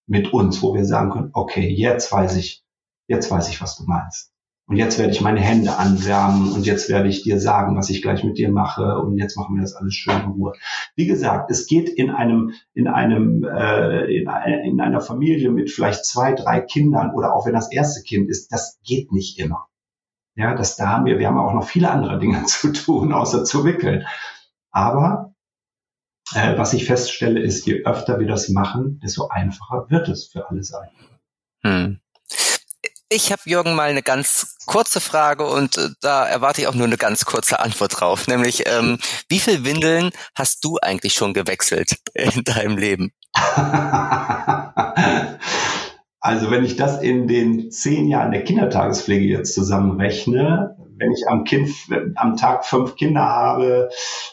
mit uns, wo wir sagen können, okay, jetzt weiß ich, jetzt weiß ich, was du meinst. Und jetzt werde ich meine Hände anwärmen und jetzt werde ich dir sagen, was ich gleich mit dir mache und jetzt machen wir das alles schön in Ruhe. Wie gesagt, es geht in einem, in einem, äh, in, in einer Familie mit vielleicht zwei, drei Kindern oder auch wenn das erste Kind ist, das geht nicht immer. Ja, das da haben wir, wir haben auch noch viele andere Dinge zu tun, außer zu wickeln. Aber äh, was ich feststelle, ist, je öfter wir das machen, desto einfacher wird es für alle sein. Hm. Ich habe Jürgen mal eine ganz kurze Frage und äh, da erwarte ich auch nur eine ganz kurze Antwort drauf, nämlich ähm, wie viel Windeln hast du eigentlich schon gewechselt in deinem Leben? also wenn ich das in den zehn Jahren der Kindertagespflege jetzt zusammenrechne, wenn ich am Kind am Tag fünf Kinder habe,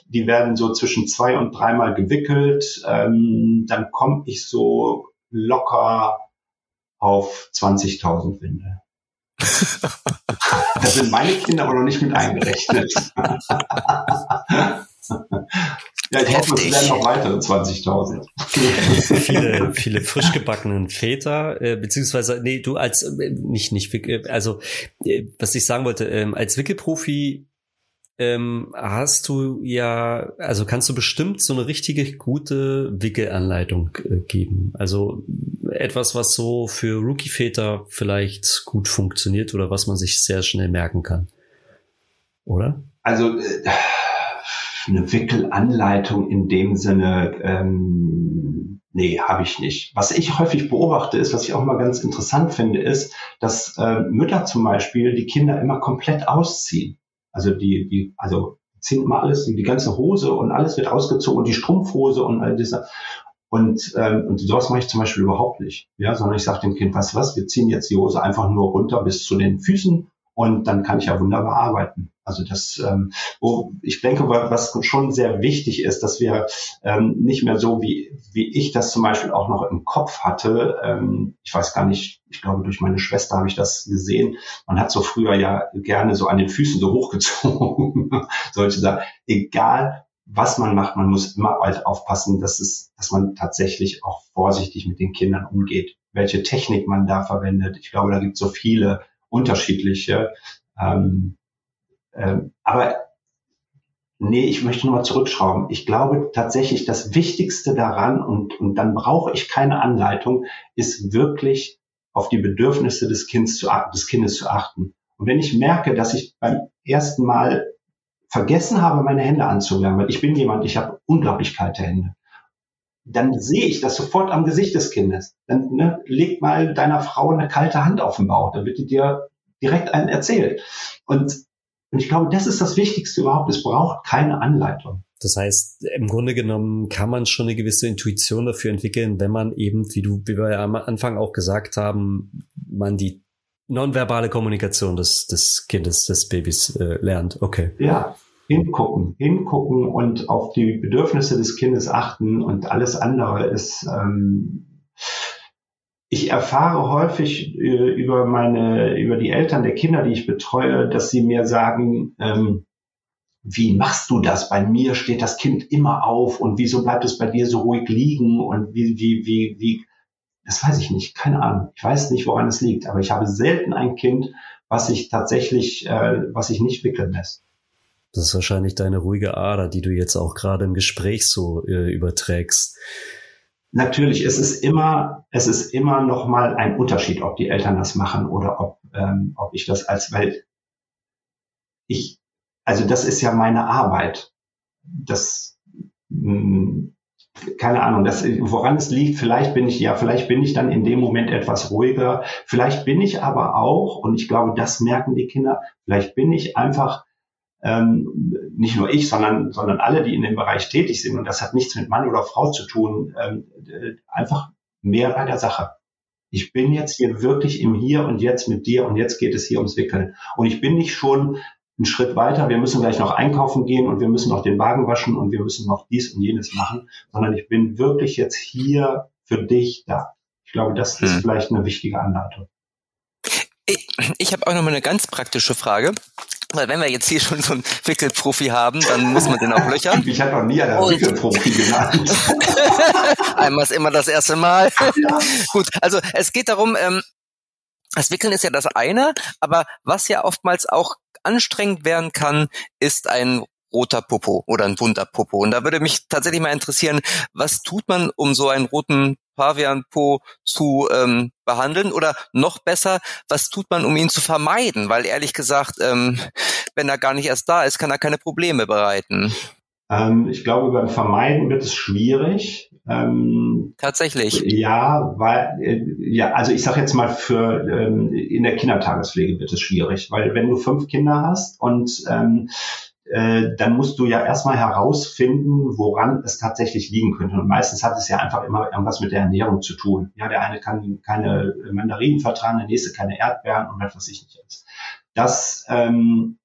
die werden so zwischen zwei und dreimal gewickelt, ähm, dann komme ich so locker auf 20.000 Winde. da sind meine Kinder aber noch nicht mit eingerechnet. Ja, ich Heftig. hoffe, es werden noch weitere 20.000. viele, viele frisch gebackenen Väter, äh, beziehungsweise, nee, du als, äh, nicht, nicht, äh, also, äh, was ich sagen wollte, äh, als Wickelprofi ähm, hast du ja, also kannst du bestimmt so eine richtige gute Wickelanleitung äh, geben. Also etwas, was so für Rookie-Väter vielleicht gut funktioniert oder was man sich sehr schnell merken kann. Oder? Also äh, eine Wickelanleitung in dem Sinne, ähm, nee, habe ich nicht. Was ich häufig beobachte, ist, was ich auch mal ganz interessant finde, ist, dass äh, Mütter zum Beispiel die Kinder immer komplett ausziehen. Also die, die, also ziehen immer alles, die ganze Hose und alles wird ausgezogen und die Strumpfhose und all diese. Und, ähm, und sowas mache ich zum Beispiel überhaupt nicht. Ja, sondern ich sage dem Kind, was was, wir ziehen jetzt die Hose einfach nur runter bis zu den Füßen und dann kann ich ja wunderbar arbeiten. Also das, ähm, wo ich denke, was schon sehr wichtig ist, dass wir ähm, nicht mehr so wie wie ich das zum Beispiel auch noch im Kopf hatte. Ähm, ich weiß gar nicht, ich glaube durch meine Schwester habe ich das gesehen. Man hat so früher ja gerne so an den Füßen so hochgezogen, solche Sachen. Egal was man macht, man muss immer halt aufpassen, dass es, dass man tatsächlich auch vorsichtig mit den Kindern umgeht. Welche Technik man da verwendet. Ich glaube, da gibt es so viele unterschiedliche. Ähm, ähm, aber nee, ich möchte nochmal zurückschrauben. Ich glaube tatsächlich, das Wichtigste daran, und, und dann brauche ich keine Anleitung, ist wirklich auf die Bedürfnisse des, Kindes zu, des Kindes zu achten. Und wenn ich merke, dass ich beim ersten Mal vergessen habe, meine Hände anzuwärmen, weil ich bin jemand, ich habe unglaublich kalte Hände, dann sehe ich das sofort am Gesicht des Kindes. Dann ne, leg mal deiner Frau eine kalte Hand auf den Bauch, dann wird die dir direkt einen erzählt. Und und ich glaube, das ist das Wichtigste überhaupt. Es braucht keine Anleitung. Das heißt, im Grunde genommen kann man schon eine gewisse Intuition dafür entwickeln, wenn man eben, wie du, wie wir am Anfang auch gesagt haben, man die nonverbale Kommunikation des, des Kindes, des Babys äh, lernt. Okay. Ja, hingucken, hingucken und auf die Bedürfnisse des Kindes achten und alles andere ist ähm, ich erfahre häufig äh, über meine, über die Eltern der Kinder, die ich betreue, dass sie mir sagen, ähm, wie machst du das? Bei mir steht das Kind immer auf und wieso bleibt es bei dir so ruhig liegen und wie, wie, wie, wie, das weiß ich nicht, keine Ahnung. Ich weiß nicht, woran es liegt, aber ich habe selten ein Kind, was sich tatsächlich, äh, was sich nicht wickeln lässt. Das ist wahrscheinlich deine ruhige Ader, die du jetzt auch gerade im Gespräch so äh, überträgst. Natürlich, es ist immer, es ist immer noch mal ein Unterschied, ob die Eltern das machen oder ob, ähm, ob ich das als, weil ich, also das ist ja meine Arbeit. Das, mh, hm, keine Ahnung, das, woran es liegt, vielleicht bin ich, ja, vielleicht bin ich dann in dem Moment etwas ruhiger, vielleicht bin ich aber auch, und ich glaube, das merken die Kinder, vielleicht bin ich einfach ähm, nicht nur ich, sondern, sondern alle, die in dem Bereich tätig sind, und das hat nichts mit Mann oder Frau zu tun, ähm, äh, einfach mehr bei der Sache. Ich bin jetzt hier wirklich im Hier und Jetzt mit dir und jetzt geht es hier ums Wickeln. Und ich bin nicht schon einen Schritt weiter, wir müssen gleich noch einkaufen gehen und wir müssen noch den Wagen waschen und wir müssen noch dies und jenes machen, sondern ich bin wirklich jetzt hier für dich da. Ich glaube, das ist hm. vielleicht eine wichtige Anleitung. Ich, ich habe auch noch mal eine ganz praktische Frage. Weil wenn wir jetzt hier schon so einen Wickelprofi haben, dann muss man den auch löchern. Ich habe noch nie einen Wickelprofi genannt. Einmal ist immer das erste Mal. Ja. Gut, also es geht darum, ähm, das Wickeln ist ja das eine, aber was ja oftmals auch anstrengend werden kann, ist ein roter Popo oder ein bunter Popo. Und da würde mich tatsächlich mal interessieren, was tut man, um so einen roten Pavian-Po zu ähm, behandeln? Oder noch besser, was tut man, um ihn zu vermeiden? Weil ehrlich gesagt, ähm, wenn er gar nicht erst da ist, kann er keine Probleme bereiten. Ähm, ich glaube, beim Vermeiden wird es schwierig. Ähm, Tatsächlich. Ja, weil äh, ja, also ich sage jetzt mal für ähm, in der Kindertagespflege wird es schwierig, weil wenn du fünf Kinder hast und ähm, äh, dann musst du ja erstmal herausfinden, woran es tatsächlich liegen könnte. Und meistens hat es ja einfach immer irgendwas mit der Ernährung zu tun. Ja, der eine kann keine Mandarinen vertragen, der nächste keine Erdbeeren und was weiß ich nicht alles. Das, ähm,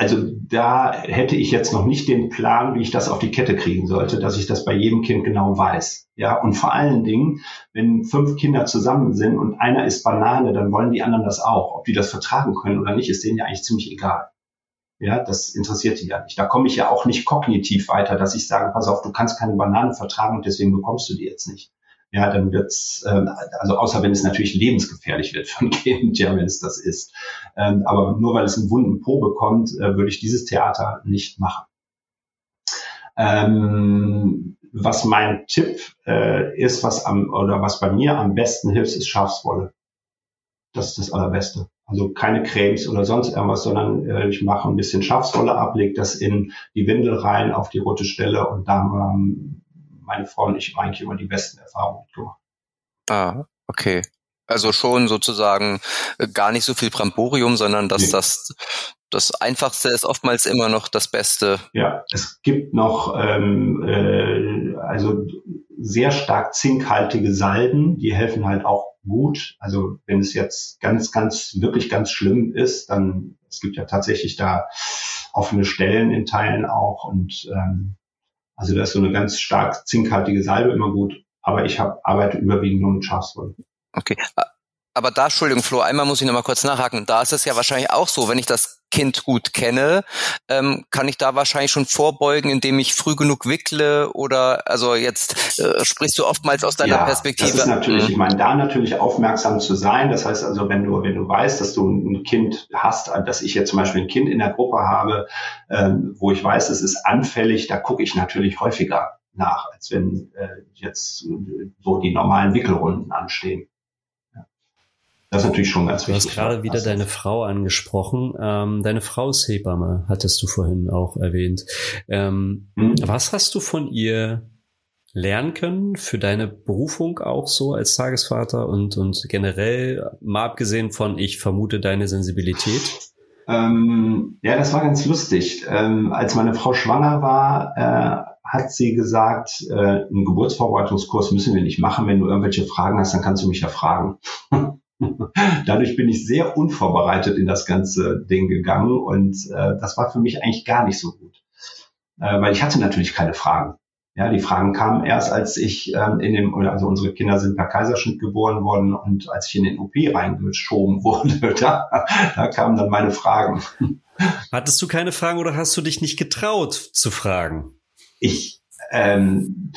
also da hätte ich jetzt noch nicht den Plan, wie ich das auf die Kette kriegen sollte, dass ich das bei jedem Kind genau weiß. Ja, und vor allen Dingen, wenn fünf Kinder zusammen sind und einer isst Banane, dann wollen die anderen das auch. Ob die das vertragen können oder nicht, ist denen ja eigentlich ziemlich egal. Ja, das interessiert die ja nicht. Da komme ich ja auch nicht kognitiv weiter, dass ich sage, pass auf, du kannst keine Banane vertragen und deswegen bekommst du die jetzt nicht ja, dann wird's, äh, also außer wenn es natürlich lebensgefährlich wird ein Kind, ja, wenn es das ist. Ähm, aber nur weil es einen wunden Po bekommt, äh, würde ich dieses Theater nicht machen. Ähm, was mein Tipp äh, ist, was am oder was bei mir am besten hilft, ist Schafswolle. Das ist das Allerbeste. Also keine Cremes oder sonst irgendwas, sondern äh, ich mache ein bisschen Schafswolle ab, leg das in die Windel rein auf die rote Stelle und da ähm, meine Frau und ich eigentlich immer die besten Erfahrungen gemacht. Ah, okay. Also schon sozusagen äh, gar nicht so viel Bramborium, sondern dass nee. das das Einfachste ist oftmals immer noch das Beste. Ja, es gibt noch ähm, äh, also sehr stark zinkhaltige Salben, die helfen halt auch gut. Also wenn es jetzt ganz, ganz, wirklich ganz schlimm ist, dann es gibt ja tatsächlich da offene Stellen in Teilen auch und ähm, also da ist so eine ganz stark zinkhaltige Salbe immer gut. Aber ich hab, arbeite überwiegend nur mit Schafswolle. Okay. Aber da, Entschuldigung, Flo, einmal muss ich noch mal kurz nachhaken. Da ist es ja wahrscheinlich auch so, wenn ich das Kind gut kenne, ähm, kann ich da wahrscheinlich schon vorbeugen, indem ich früh genug wickle oder also jetzt äh, sprichst du oftmals aus deiner ja, Perspektive. Das ist natürlich, mhm. ich meine, da natürlich aufmerksam zu sein. Das heißt also, wenn du, wenn du weißt, dass du ein Kind hast, dass ich jetzt zum Beispiel ein Kind in der Gruppe habe, ähm, wo ich weiß, es ist anfällig, da gucke ich natürlich häufiger nach, als wenn äh, jetzt so die normalen Wickelrunden anstehen. Das ist natürlich schon ganz wichtig. Du hast gerade wieder deine Frau angesprochen. Ähm, deine Frau ist Hebamme, hattest du vorhin auch erwähnt. Ähm, hm? Was hast du von ihr lernen können für deine Berufung auch so als Tagesvater und, und generell, mal abgesehen von, ich vermute, deine Sensibilität? Ähm, ja, das war ganz lustig. Ähm, als meine Frau schwanger war, äh, hat sie gesagt, äh, einen Geburtsvorbereitungskurs müssen wir nicht machen. Wenn du irgendwelche Fragen hast, dann kannst du mich ja fragen. Dadurch bin ich sehr unvorbereitet in das ganze Ding gegangen und äh, das war für mich eigentlich gar nicht so gut, äh, weil ich hatte natürlich keine Fragen. Ja, die Fragen kamen erst, als ich ähm, in dem, also unsere Kinder sind per Kaiserschnitt geboren worden und als ich in den OP reingeschoben wurde, da, da kamen dann meine Fragen. Hattest du keine Fragen oder hast du dich nicht getraut zu fragen? Ich, ähm,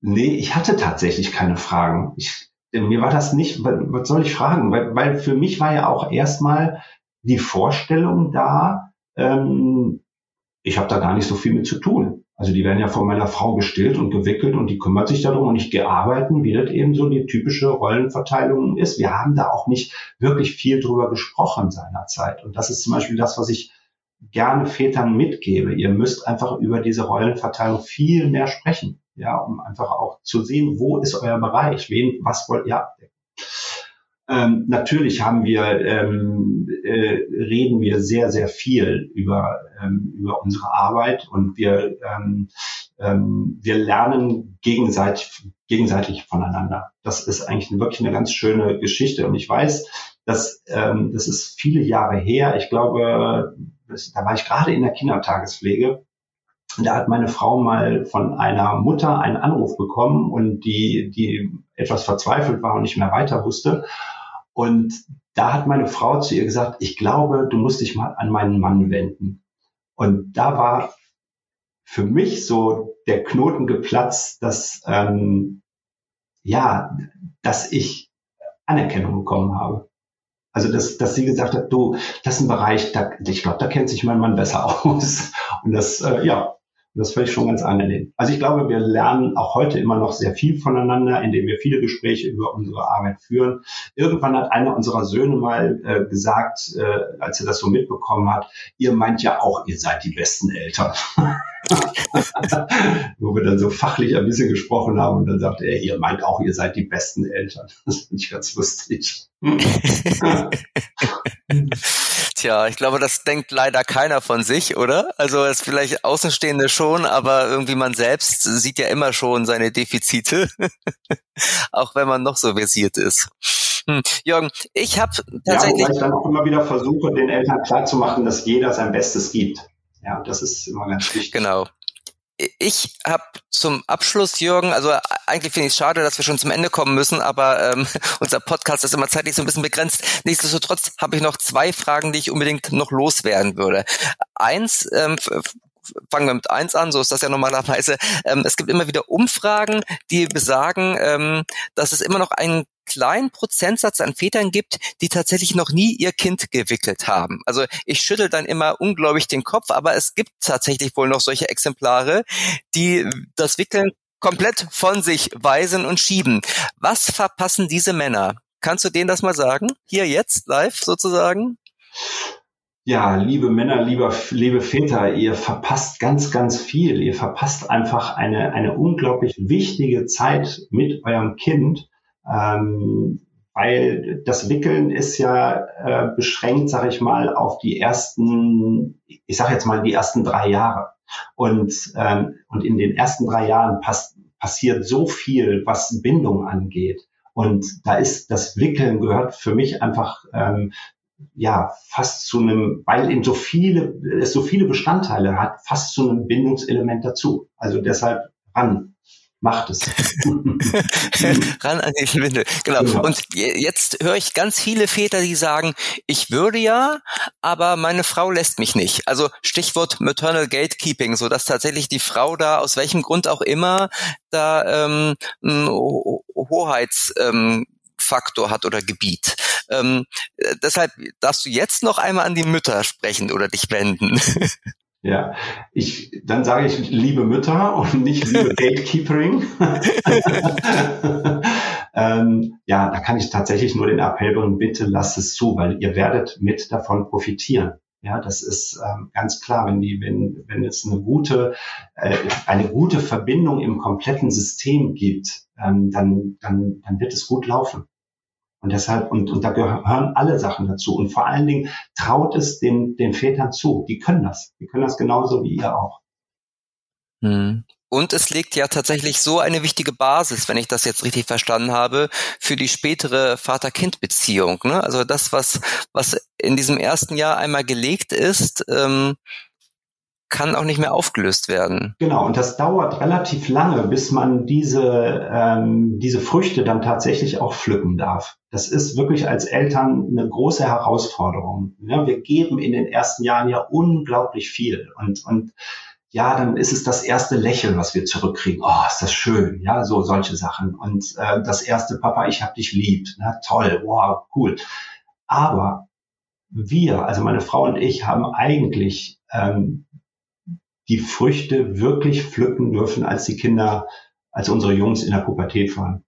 nee, ich hatte tatsächlich keine Fragen. Ich, mir war das nicht, was soll ich fragen? Weil, weil für mich war ja auch erstmal die Vorstellung da, ähm, ich habe da gar nicht so viel mit zu tun. Also die werden ja von meiner Frau gestillt und gewickelt und die kümmert sich darum und ich gehe arbeiten, wie das eben so die typische Rollenverteilung ist. Wir haben da auch nicht wirklich viel drüber gesprochen seinerzeit. Und das ist zum Beispiel das, was ich gerne Vätern mitgebe. Ihr müsst einfach über diese Rollenverteilung viel mehr sprechen ja, um einfach auch zu sehen, wo ist euer Bereich, wen, was wollt ihr abdecken. Ähm, natürlich haben wir, ähm, äh, reden wir sehr, sehr viel über, ähm, über unsere Arbeit und wir, ähm, ähm, wir lernen gegenseitig, gegenseitig voneinander. Das ist eigentlich wirklich eine ganz schöne Geschichte. Und ich weiß, dass ähm, das ist viele Jahre her. Ich glaube, da war ich gerade in der Kindertagespflege da hat meine Frau mal von einer Mutter einen Anruf bekommen und die, die etwas verzweifelt war und nicht mehr weiter wusste. Und da hat meine Frau zu ihr gesagt, ich glaube, du musst dich mal an meinen Mann wenden. Und da war für mich so der Knoten geplatzt, dass, ähm, ja, dass ich Anerkennung bekommen habe. Also, dass, dass sie gesagt hat, du, das ist ein Bereich, da, ich glaube, da kennt sich mein Mann besser aus. Und das, äh, ja, das ich schon ganz angenehm. Also ich glaube, wir lernen auch heute immer noch sehr viel voneinander, indem wir viele Gespräche über unsere Arbeit führen. Irgendwann hat einer unserer Söhne mal äh, gesagt, äh, als er das so mitbekommen hat, ihr meint ja auch, ihr seid die besten Eltern. Wo wir dann so fachlich ein bisschen gesprochen haben und dann sagte er, ihr meint auch, ihr seid die besten Eltern. Das finde ich ganz lustig. Tja, ich glaube, das denkt leider keiner von sich, oder? Also es vielleicht Außenstehende schon, aber irgendwie man selbst sieht ja immer schon seine Defizite, auch wenn man noch so versiert ist. Hm. Jürgen, ich habe tatsächlich... Ja, wobei ich dann auch immer wieder versuche, den Eltern klarzumachen, dass jeder sein Bestes gibt. Ja, das ist immer ganz wichtig. Genau ich habe zum Abschluss, Jürgen, also eigentlich finde ich es schade, dass wir schon zum Ende kommen müssen, aber ähm, unser Podcast ist immer zeitlich so ein bisschen begrenzt. Nichtsdestotrotz habe ich noch zwei Fragen, die ich unbedingt noch loswerden würde. Eins, ähm, fangen wir mit eins an, so ist das ja normalerweise. Ähm, es gibt immer wieder Umfragen, die besagen, ähm, dass es immer noch einen kleinen Prozentsatz an Vätern gibt, die tatsächlich noch nie ihr Kind gewickelt haben. Also ich schüttel dann immer ungläubig den Kopf, aber es gibt tatsächlich wohl noch solche Exemplare, die das Wickeln komplett von sich weisen und schieben. Was verpassen diese Männer? Kannst du denen das mal sagen? Hier jetzt, live sozusagen? Ja, liebe Männer, lieber, liebe Väter, ihr verpasst ganz, ganz viel. Ihr verpasst einfach eine, eine unglaublich wichtige Zeit mit eurem Kind, ähm, weil das Wickeln ist ja äh, beschränkt, sage ich mal, auf die ersten, ich sage jetzt mal die ersten drei Jahre. Und, ähm, und in den ersten drei Jahren pass passiert so viel, was Bindung angeht. Und da ist das Wickeln gehört für mich einfach ähm, ja fast zu einem, weil eben so viele, es so viele Bestandteile hat, fast zu einem Bindungselement dazu. Also deshalb ran macht es. Ran an die Windel. Genau. genau. Und jetzt höre ich ganz viele Väter, die sagen, ich würde ja, aber meine Frau lässt mich nicht. Also Stichwort Maternal Gatekeeping, so dass tatsächlich die Frau da aus welchem Grund auch immer da ähm, Hoheits ähm, Faktor hat oder Gebiet. Ähm, deshalb darfst du jetzt noch einmal an die Mütter sprechen oder dich wenden. Ja, ich, dann sage ich liebe Mütter und nicht liebe Gatekeepering. ähm, ja, da kann ich tatsächlich nur den Appell bringen, bitte lasst es zu, weil ihr werdet mit davon profitieren. Ja, das ist ähm, ganz klar, wenn die, wenn, wenn es eine gute, äh, eine gute Verbindung im kompletten System gibt, ähm, dann, dann, dann wird es gut laufen. Und deshalb, und, und da gehören alle Sachen dazu. Und vor allen Dingen traut es den, den Vätern zu. Die können das. Die können das genauso wie ihr auch. Hm. Und es legt ja tatsächlich so eine wichtige Basis, wenn ich das jetzt richtig verstanden habe, für die spätere Vater-Kind-Beziehung. Ne? Also das, was, was in diesem ersten Jahr einmal gelegt ist, ähm, kann auch nicht mehr aufgelöst werden. Genau, und das dauert relativ lange, bis man diese, ähm, diese Früchte dann tatsächlich auch pflücken darf. Das ist wirklich als Eltern eine große Herausforderung. Ja, wir geben in den ersten Jahren ja unglaublich viel und, und ja, dann ist es das erste Lächeln, was wir zurückkriegen. Oh, ist das schön, ja, so solche Sachen. Und äh, das erste Papa, ich hab dich lieb. Na, toll, wow, cool. Aber wir, also meine Frau und ich, haben eigentlich ähm, die Früchte wirklich pflücken dürfen, als die Kinder, als unsere Jungs in der Pubertät waren.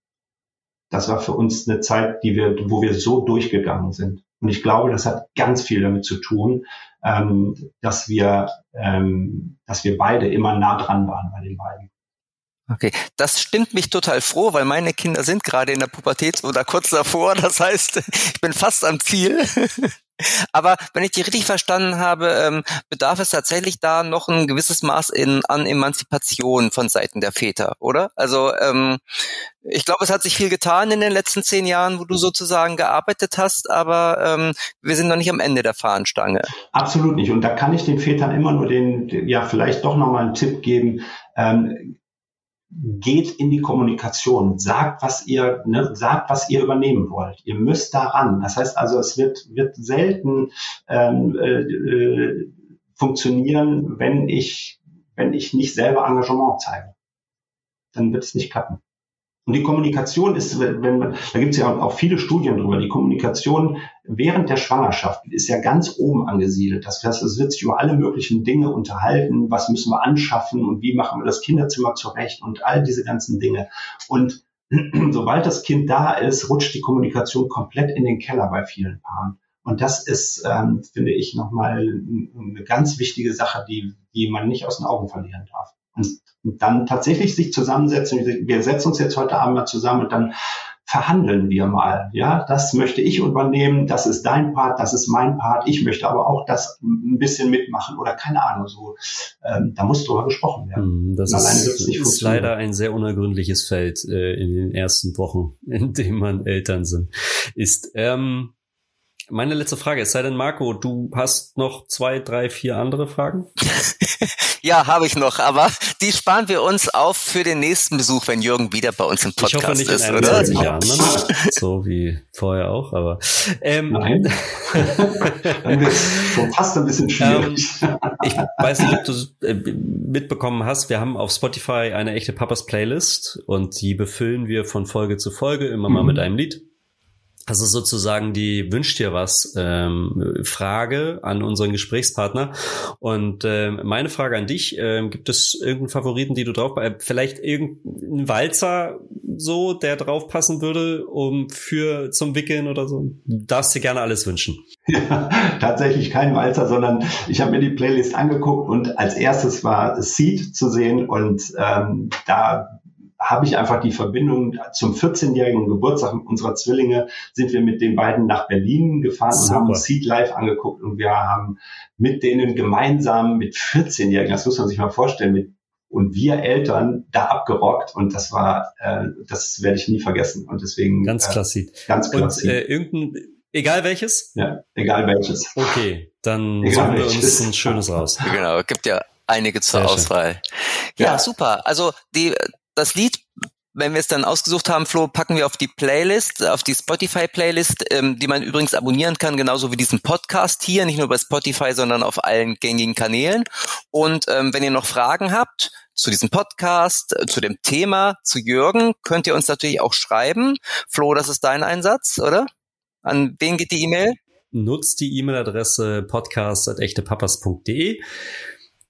Das war für uns eine Zeit, die wir, wo wir so durchgegangen sind. Und ich glaube, das hat ganz viel damit zu tun, ähm, dass wir, ähm, dass wir beide immer nah dran waren bei den beiden. Okay, das stimmt mich total froh, weil meine Kinder sind gerade in der Pubertät oder kurz davor. Das heißt, ich bin fast am Ziel. Aber wenn ich die richtig verstanden habe, ähm, bedarf es tatsächlich da noch ein gewisses Maß in, an Emanzipation von Seiten der Väter, oder? Also ähm, ich glaube, es hat sich viel getan in den letzten zehn Jahren, wo du sozusagen gearbeitet hast, aber ähm, wir sind noch nicht am Ende der Fahnenstange. Absolut nicht. Und da kann ich den Vätern immer nur den, ja, vielleicht doch nochmal einen Tipp geben. Ähm, geht in die Kommunikation, sagt, was ihr, ne, sagt, was ihr übernehmen wollt. Ihr müsst daran. Das heißt also, es wird, wird selten ähm, äh, äh, funktionieren, wenn ich, wenn ich nicht selber Engagement zeige. Dann wird es nicht klappen. Und die Kommunikation ist, wenn man, da gibt es ja auch viele Studien drüber, die Kommunikation während der Schwangerschaft ist ja ganz oben angesiedelt. Das heißt, es wird sich über alle möglichen Dinge unterhalten, was müssen wir anschaffen und wie machen wir das Kinderzimmer zurecht und all diese ganzen Dinge. Und sobald das Kind da ist, rutscht die Kommunikation komplett in den Keller bei vielen Paaren. Und das ist, ähm, finde ich, nochmal eine ganz wichtige Sache, die, die man nicht aus den Augen verlieren darf und dann tatsächlich sich zusammensetzen. Wir setzen uns jetzt heute Abend mal zusammen und dann verhandeln wir mal. Ja, das möchte ich übernehmen, das ist dein Part, das ist mein Part. Ich möchte aber auch das ein bisschen mitmachen oder keine Ahnung. So, ähm, da muss drüber gesprochen werden. Hm, das ist, ist leider ein sehr unergründliches Feld äh, in den ersten Wochen, in dem man Eltern sind. Ist ähm, meine letzte Frage, es sei denn, Marco, du hast noch zwei, drei, vier andere Fragen? ja, habe ich noch, aber die sparen wir uns auf für den nächsten Besuch, wenn Jürgen wieder bei uns im Podcast ich hoffe nicht ist, in oder? Jahren, ne? so wie vorher auch, aber ähm, Nein. Schon fast ein bisschen schwierig. Ähm, ich weiß nicht, ob du äh, mitbekommen hast, wir haben auf Spotify eine echte Papas Playlist und die befüllen wir von Folge zu Folge immer mal mhm. mit einem Lied. Also sozusagen die Wünsch dir was ähm, Frage an unseren Gesprächspartner. Und äh, meine Frage an dich, äh, gibt es irgendeinen Favoriten, die du drauf, äh, vielleicht irgendeinen Walzer so, der drauf passen würde, um für zum Wickeln oder so? Du darfst dir gerne alles wünschen. Ja, tatsächlich kein Walzer, sondern ich habe mir die Playlist angeguckt und als erstes war Seed zu sehen und ähm, da habe ich einfach die Verbindung zum 14-jährigen Geburtstag unserer Zwillinge sind wir mit den beiden nach Berlin gefahren Super. und haben uns Seed Live angeguckt und wir haben mit denen gemeinsam mit 14-Jährigen, das muss man sich mal vorstellen, mit und wir Eltern da abgerockt und das war, äh, das werde ich nie vergessen und deswegen ganz klasse. Äh, ganz klasse. Und, äh, irgendein, egal welches? Ja, egal welches. Okay, dann egal suchen wir uns ein schönes raus. Genau, gibt ja einige zur Sehr Auswahl. Ja, ja, super. Also die, das Lied wenn wir es dann ausgesucht haben, Flo, packen wir auf die Playlist, auf die Spotify-Playlist, ähm, die man übrigens abonnieren kann, genauso wie diesen Podcast hier, nicht nur bei Spotify, sondern auf allen gängigen Kanälen. Und ähm, wenn ihr noch Fragen habt zu diesem Podcast, äh, zu dem Thema, zu Jürgen, könnt ihr uns natürlich auch schreiben. Flo, das ist dein Einsatz, oder? An wen geht die E-Mail? Nutzt die E-Mail-Adresse podcast.echtepapas.de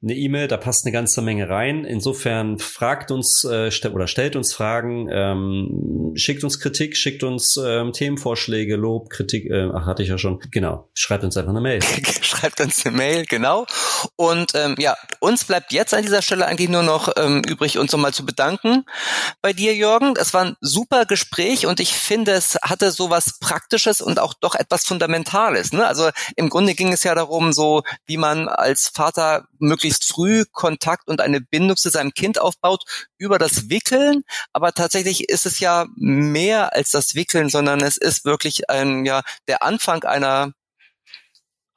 eine E-Mail, da passt eine ganze Menge rein. Insofern fragt uns äh, st oder stellt uns Fragen, ähm, schickt uns Kritik, schickt uns ähm, Themenvorschläge, Lob, Kritik, äh, ach, hatte ich ja schon. Genau, schreibt uns einfach eine Mail. schreibt uns eine Mail, genau. Und ähm, ja, uns bleibt jetzt an dieser Stelle eigentlich nur noch ähm, übrig, uns nochmal zu bedanken bei dir, Jürgen. Es war ein super Gespräch und ich finde, es hatte so was Praktisches und auch doch etwas Fundamentales. Ne? Also im Grunde ging es ja darum, so wie man als Vater möglichst möglichst früh Kontakt und eine Bindung zu seinem Kind aufbaut über das Wickeln. Aber tatsächlich ist es ja mehr als das Wickeln, sondern es ist wirklich ein, ja, der Anfang einer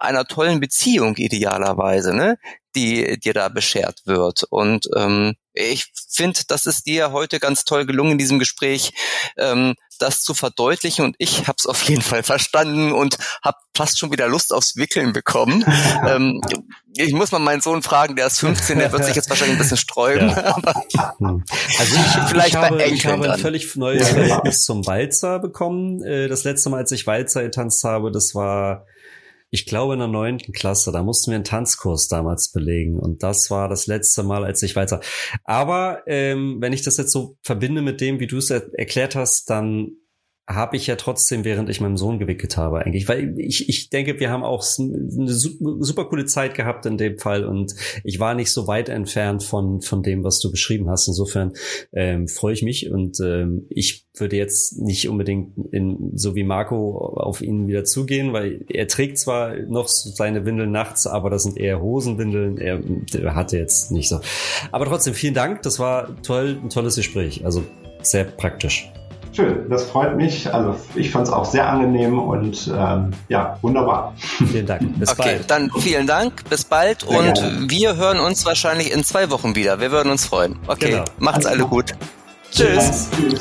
einer tollen Beziehung idealerweise, ne, die dir da beschert wird. Und ähm, ich finde, das ist dir heute ganz toll gelungen in diesem Gespräch, ähm, das zu verdeutlichen. Und ich habe es auf jeden Fall verstanden und habe fast schon wieder Lust aufs Wickeln bekommen. ähm, ich muss mal meinen Sohn fragen, der ist 15, der wird sich jetzt wahrscheinlich ein bisschen sträuben. Ja. Hm. also ich, vielleicht ich habe, ich habe ein völlig neues Verhältnis zum Walzer bekommen. Äh, das letzte Mal, als ich Walzer getanzt habe, das war ich glaube in der neunten Klasse, da mussten wir einen Tanzkurs damals belegen und das war das letzte Mal, als ich weiter. Aber ähm, wenn ich das jetzt so verbinde mit dem, wie du es er erklärt hast, dann habe ich ja trotzdem, während ich meinem Sohn gewickelt habe, eigentlich. Weil ich, ich denke, wir haben auch eine super coole Zeit gehabt in dem Fall und ich war nicht so weit entfernt von, von dem, was du beschrieben hast. Insofern ähm, freue ich mich und ähm, ich würde jetzt nicht unbedingt in, so wie Marco auf ihn wieder zugehen, weil er trägt zwar noch seine Windeln nachts, aber das sind eher Hosenwindeln. Er, er hatte jetzt nicht so. Aber trotzdem vielen Dank. Das war toll, ein tolles Gespräch. Also sehr praktisch. Schön, das freut mich. Also ich fand es auch sehr angenehm und ähm, ja, wunderbar. Vielen Dank. Bis okay, bald. Dann vielen Dank, bis bald sehr und gerne. wir hören uns wahrscheinlich in zwei Wochen wieder. Wir würden uns freuen. Okay, genau. macht's alle gut. Tschüss. Tschüss.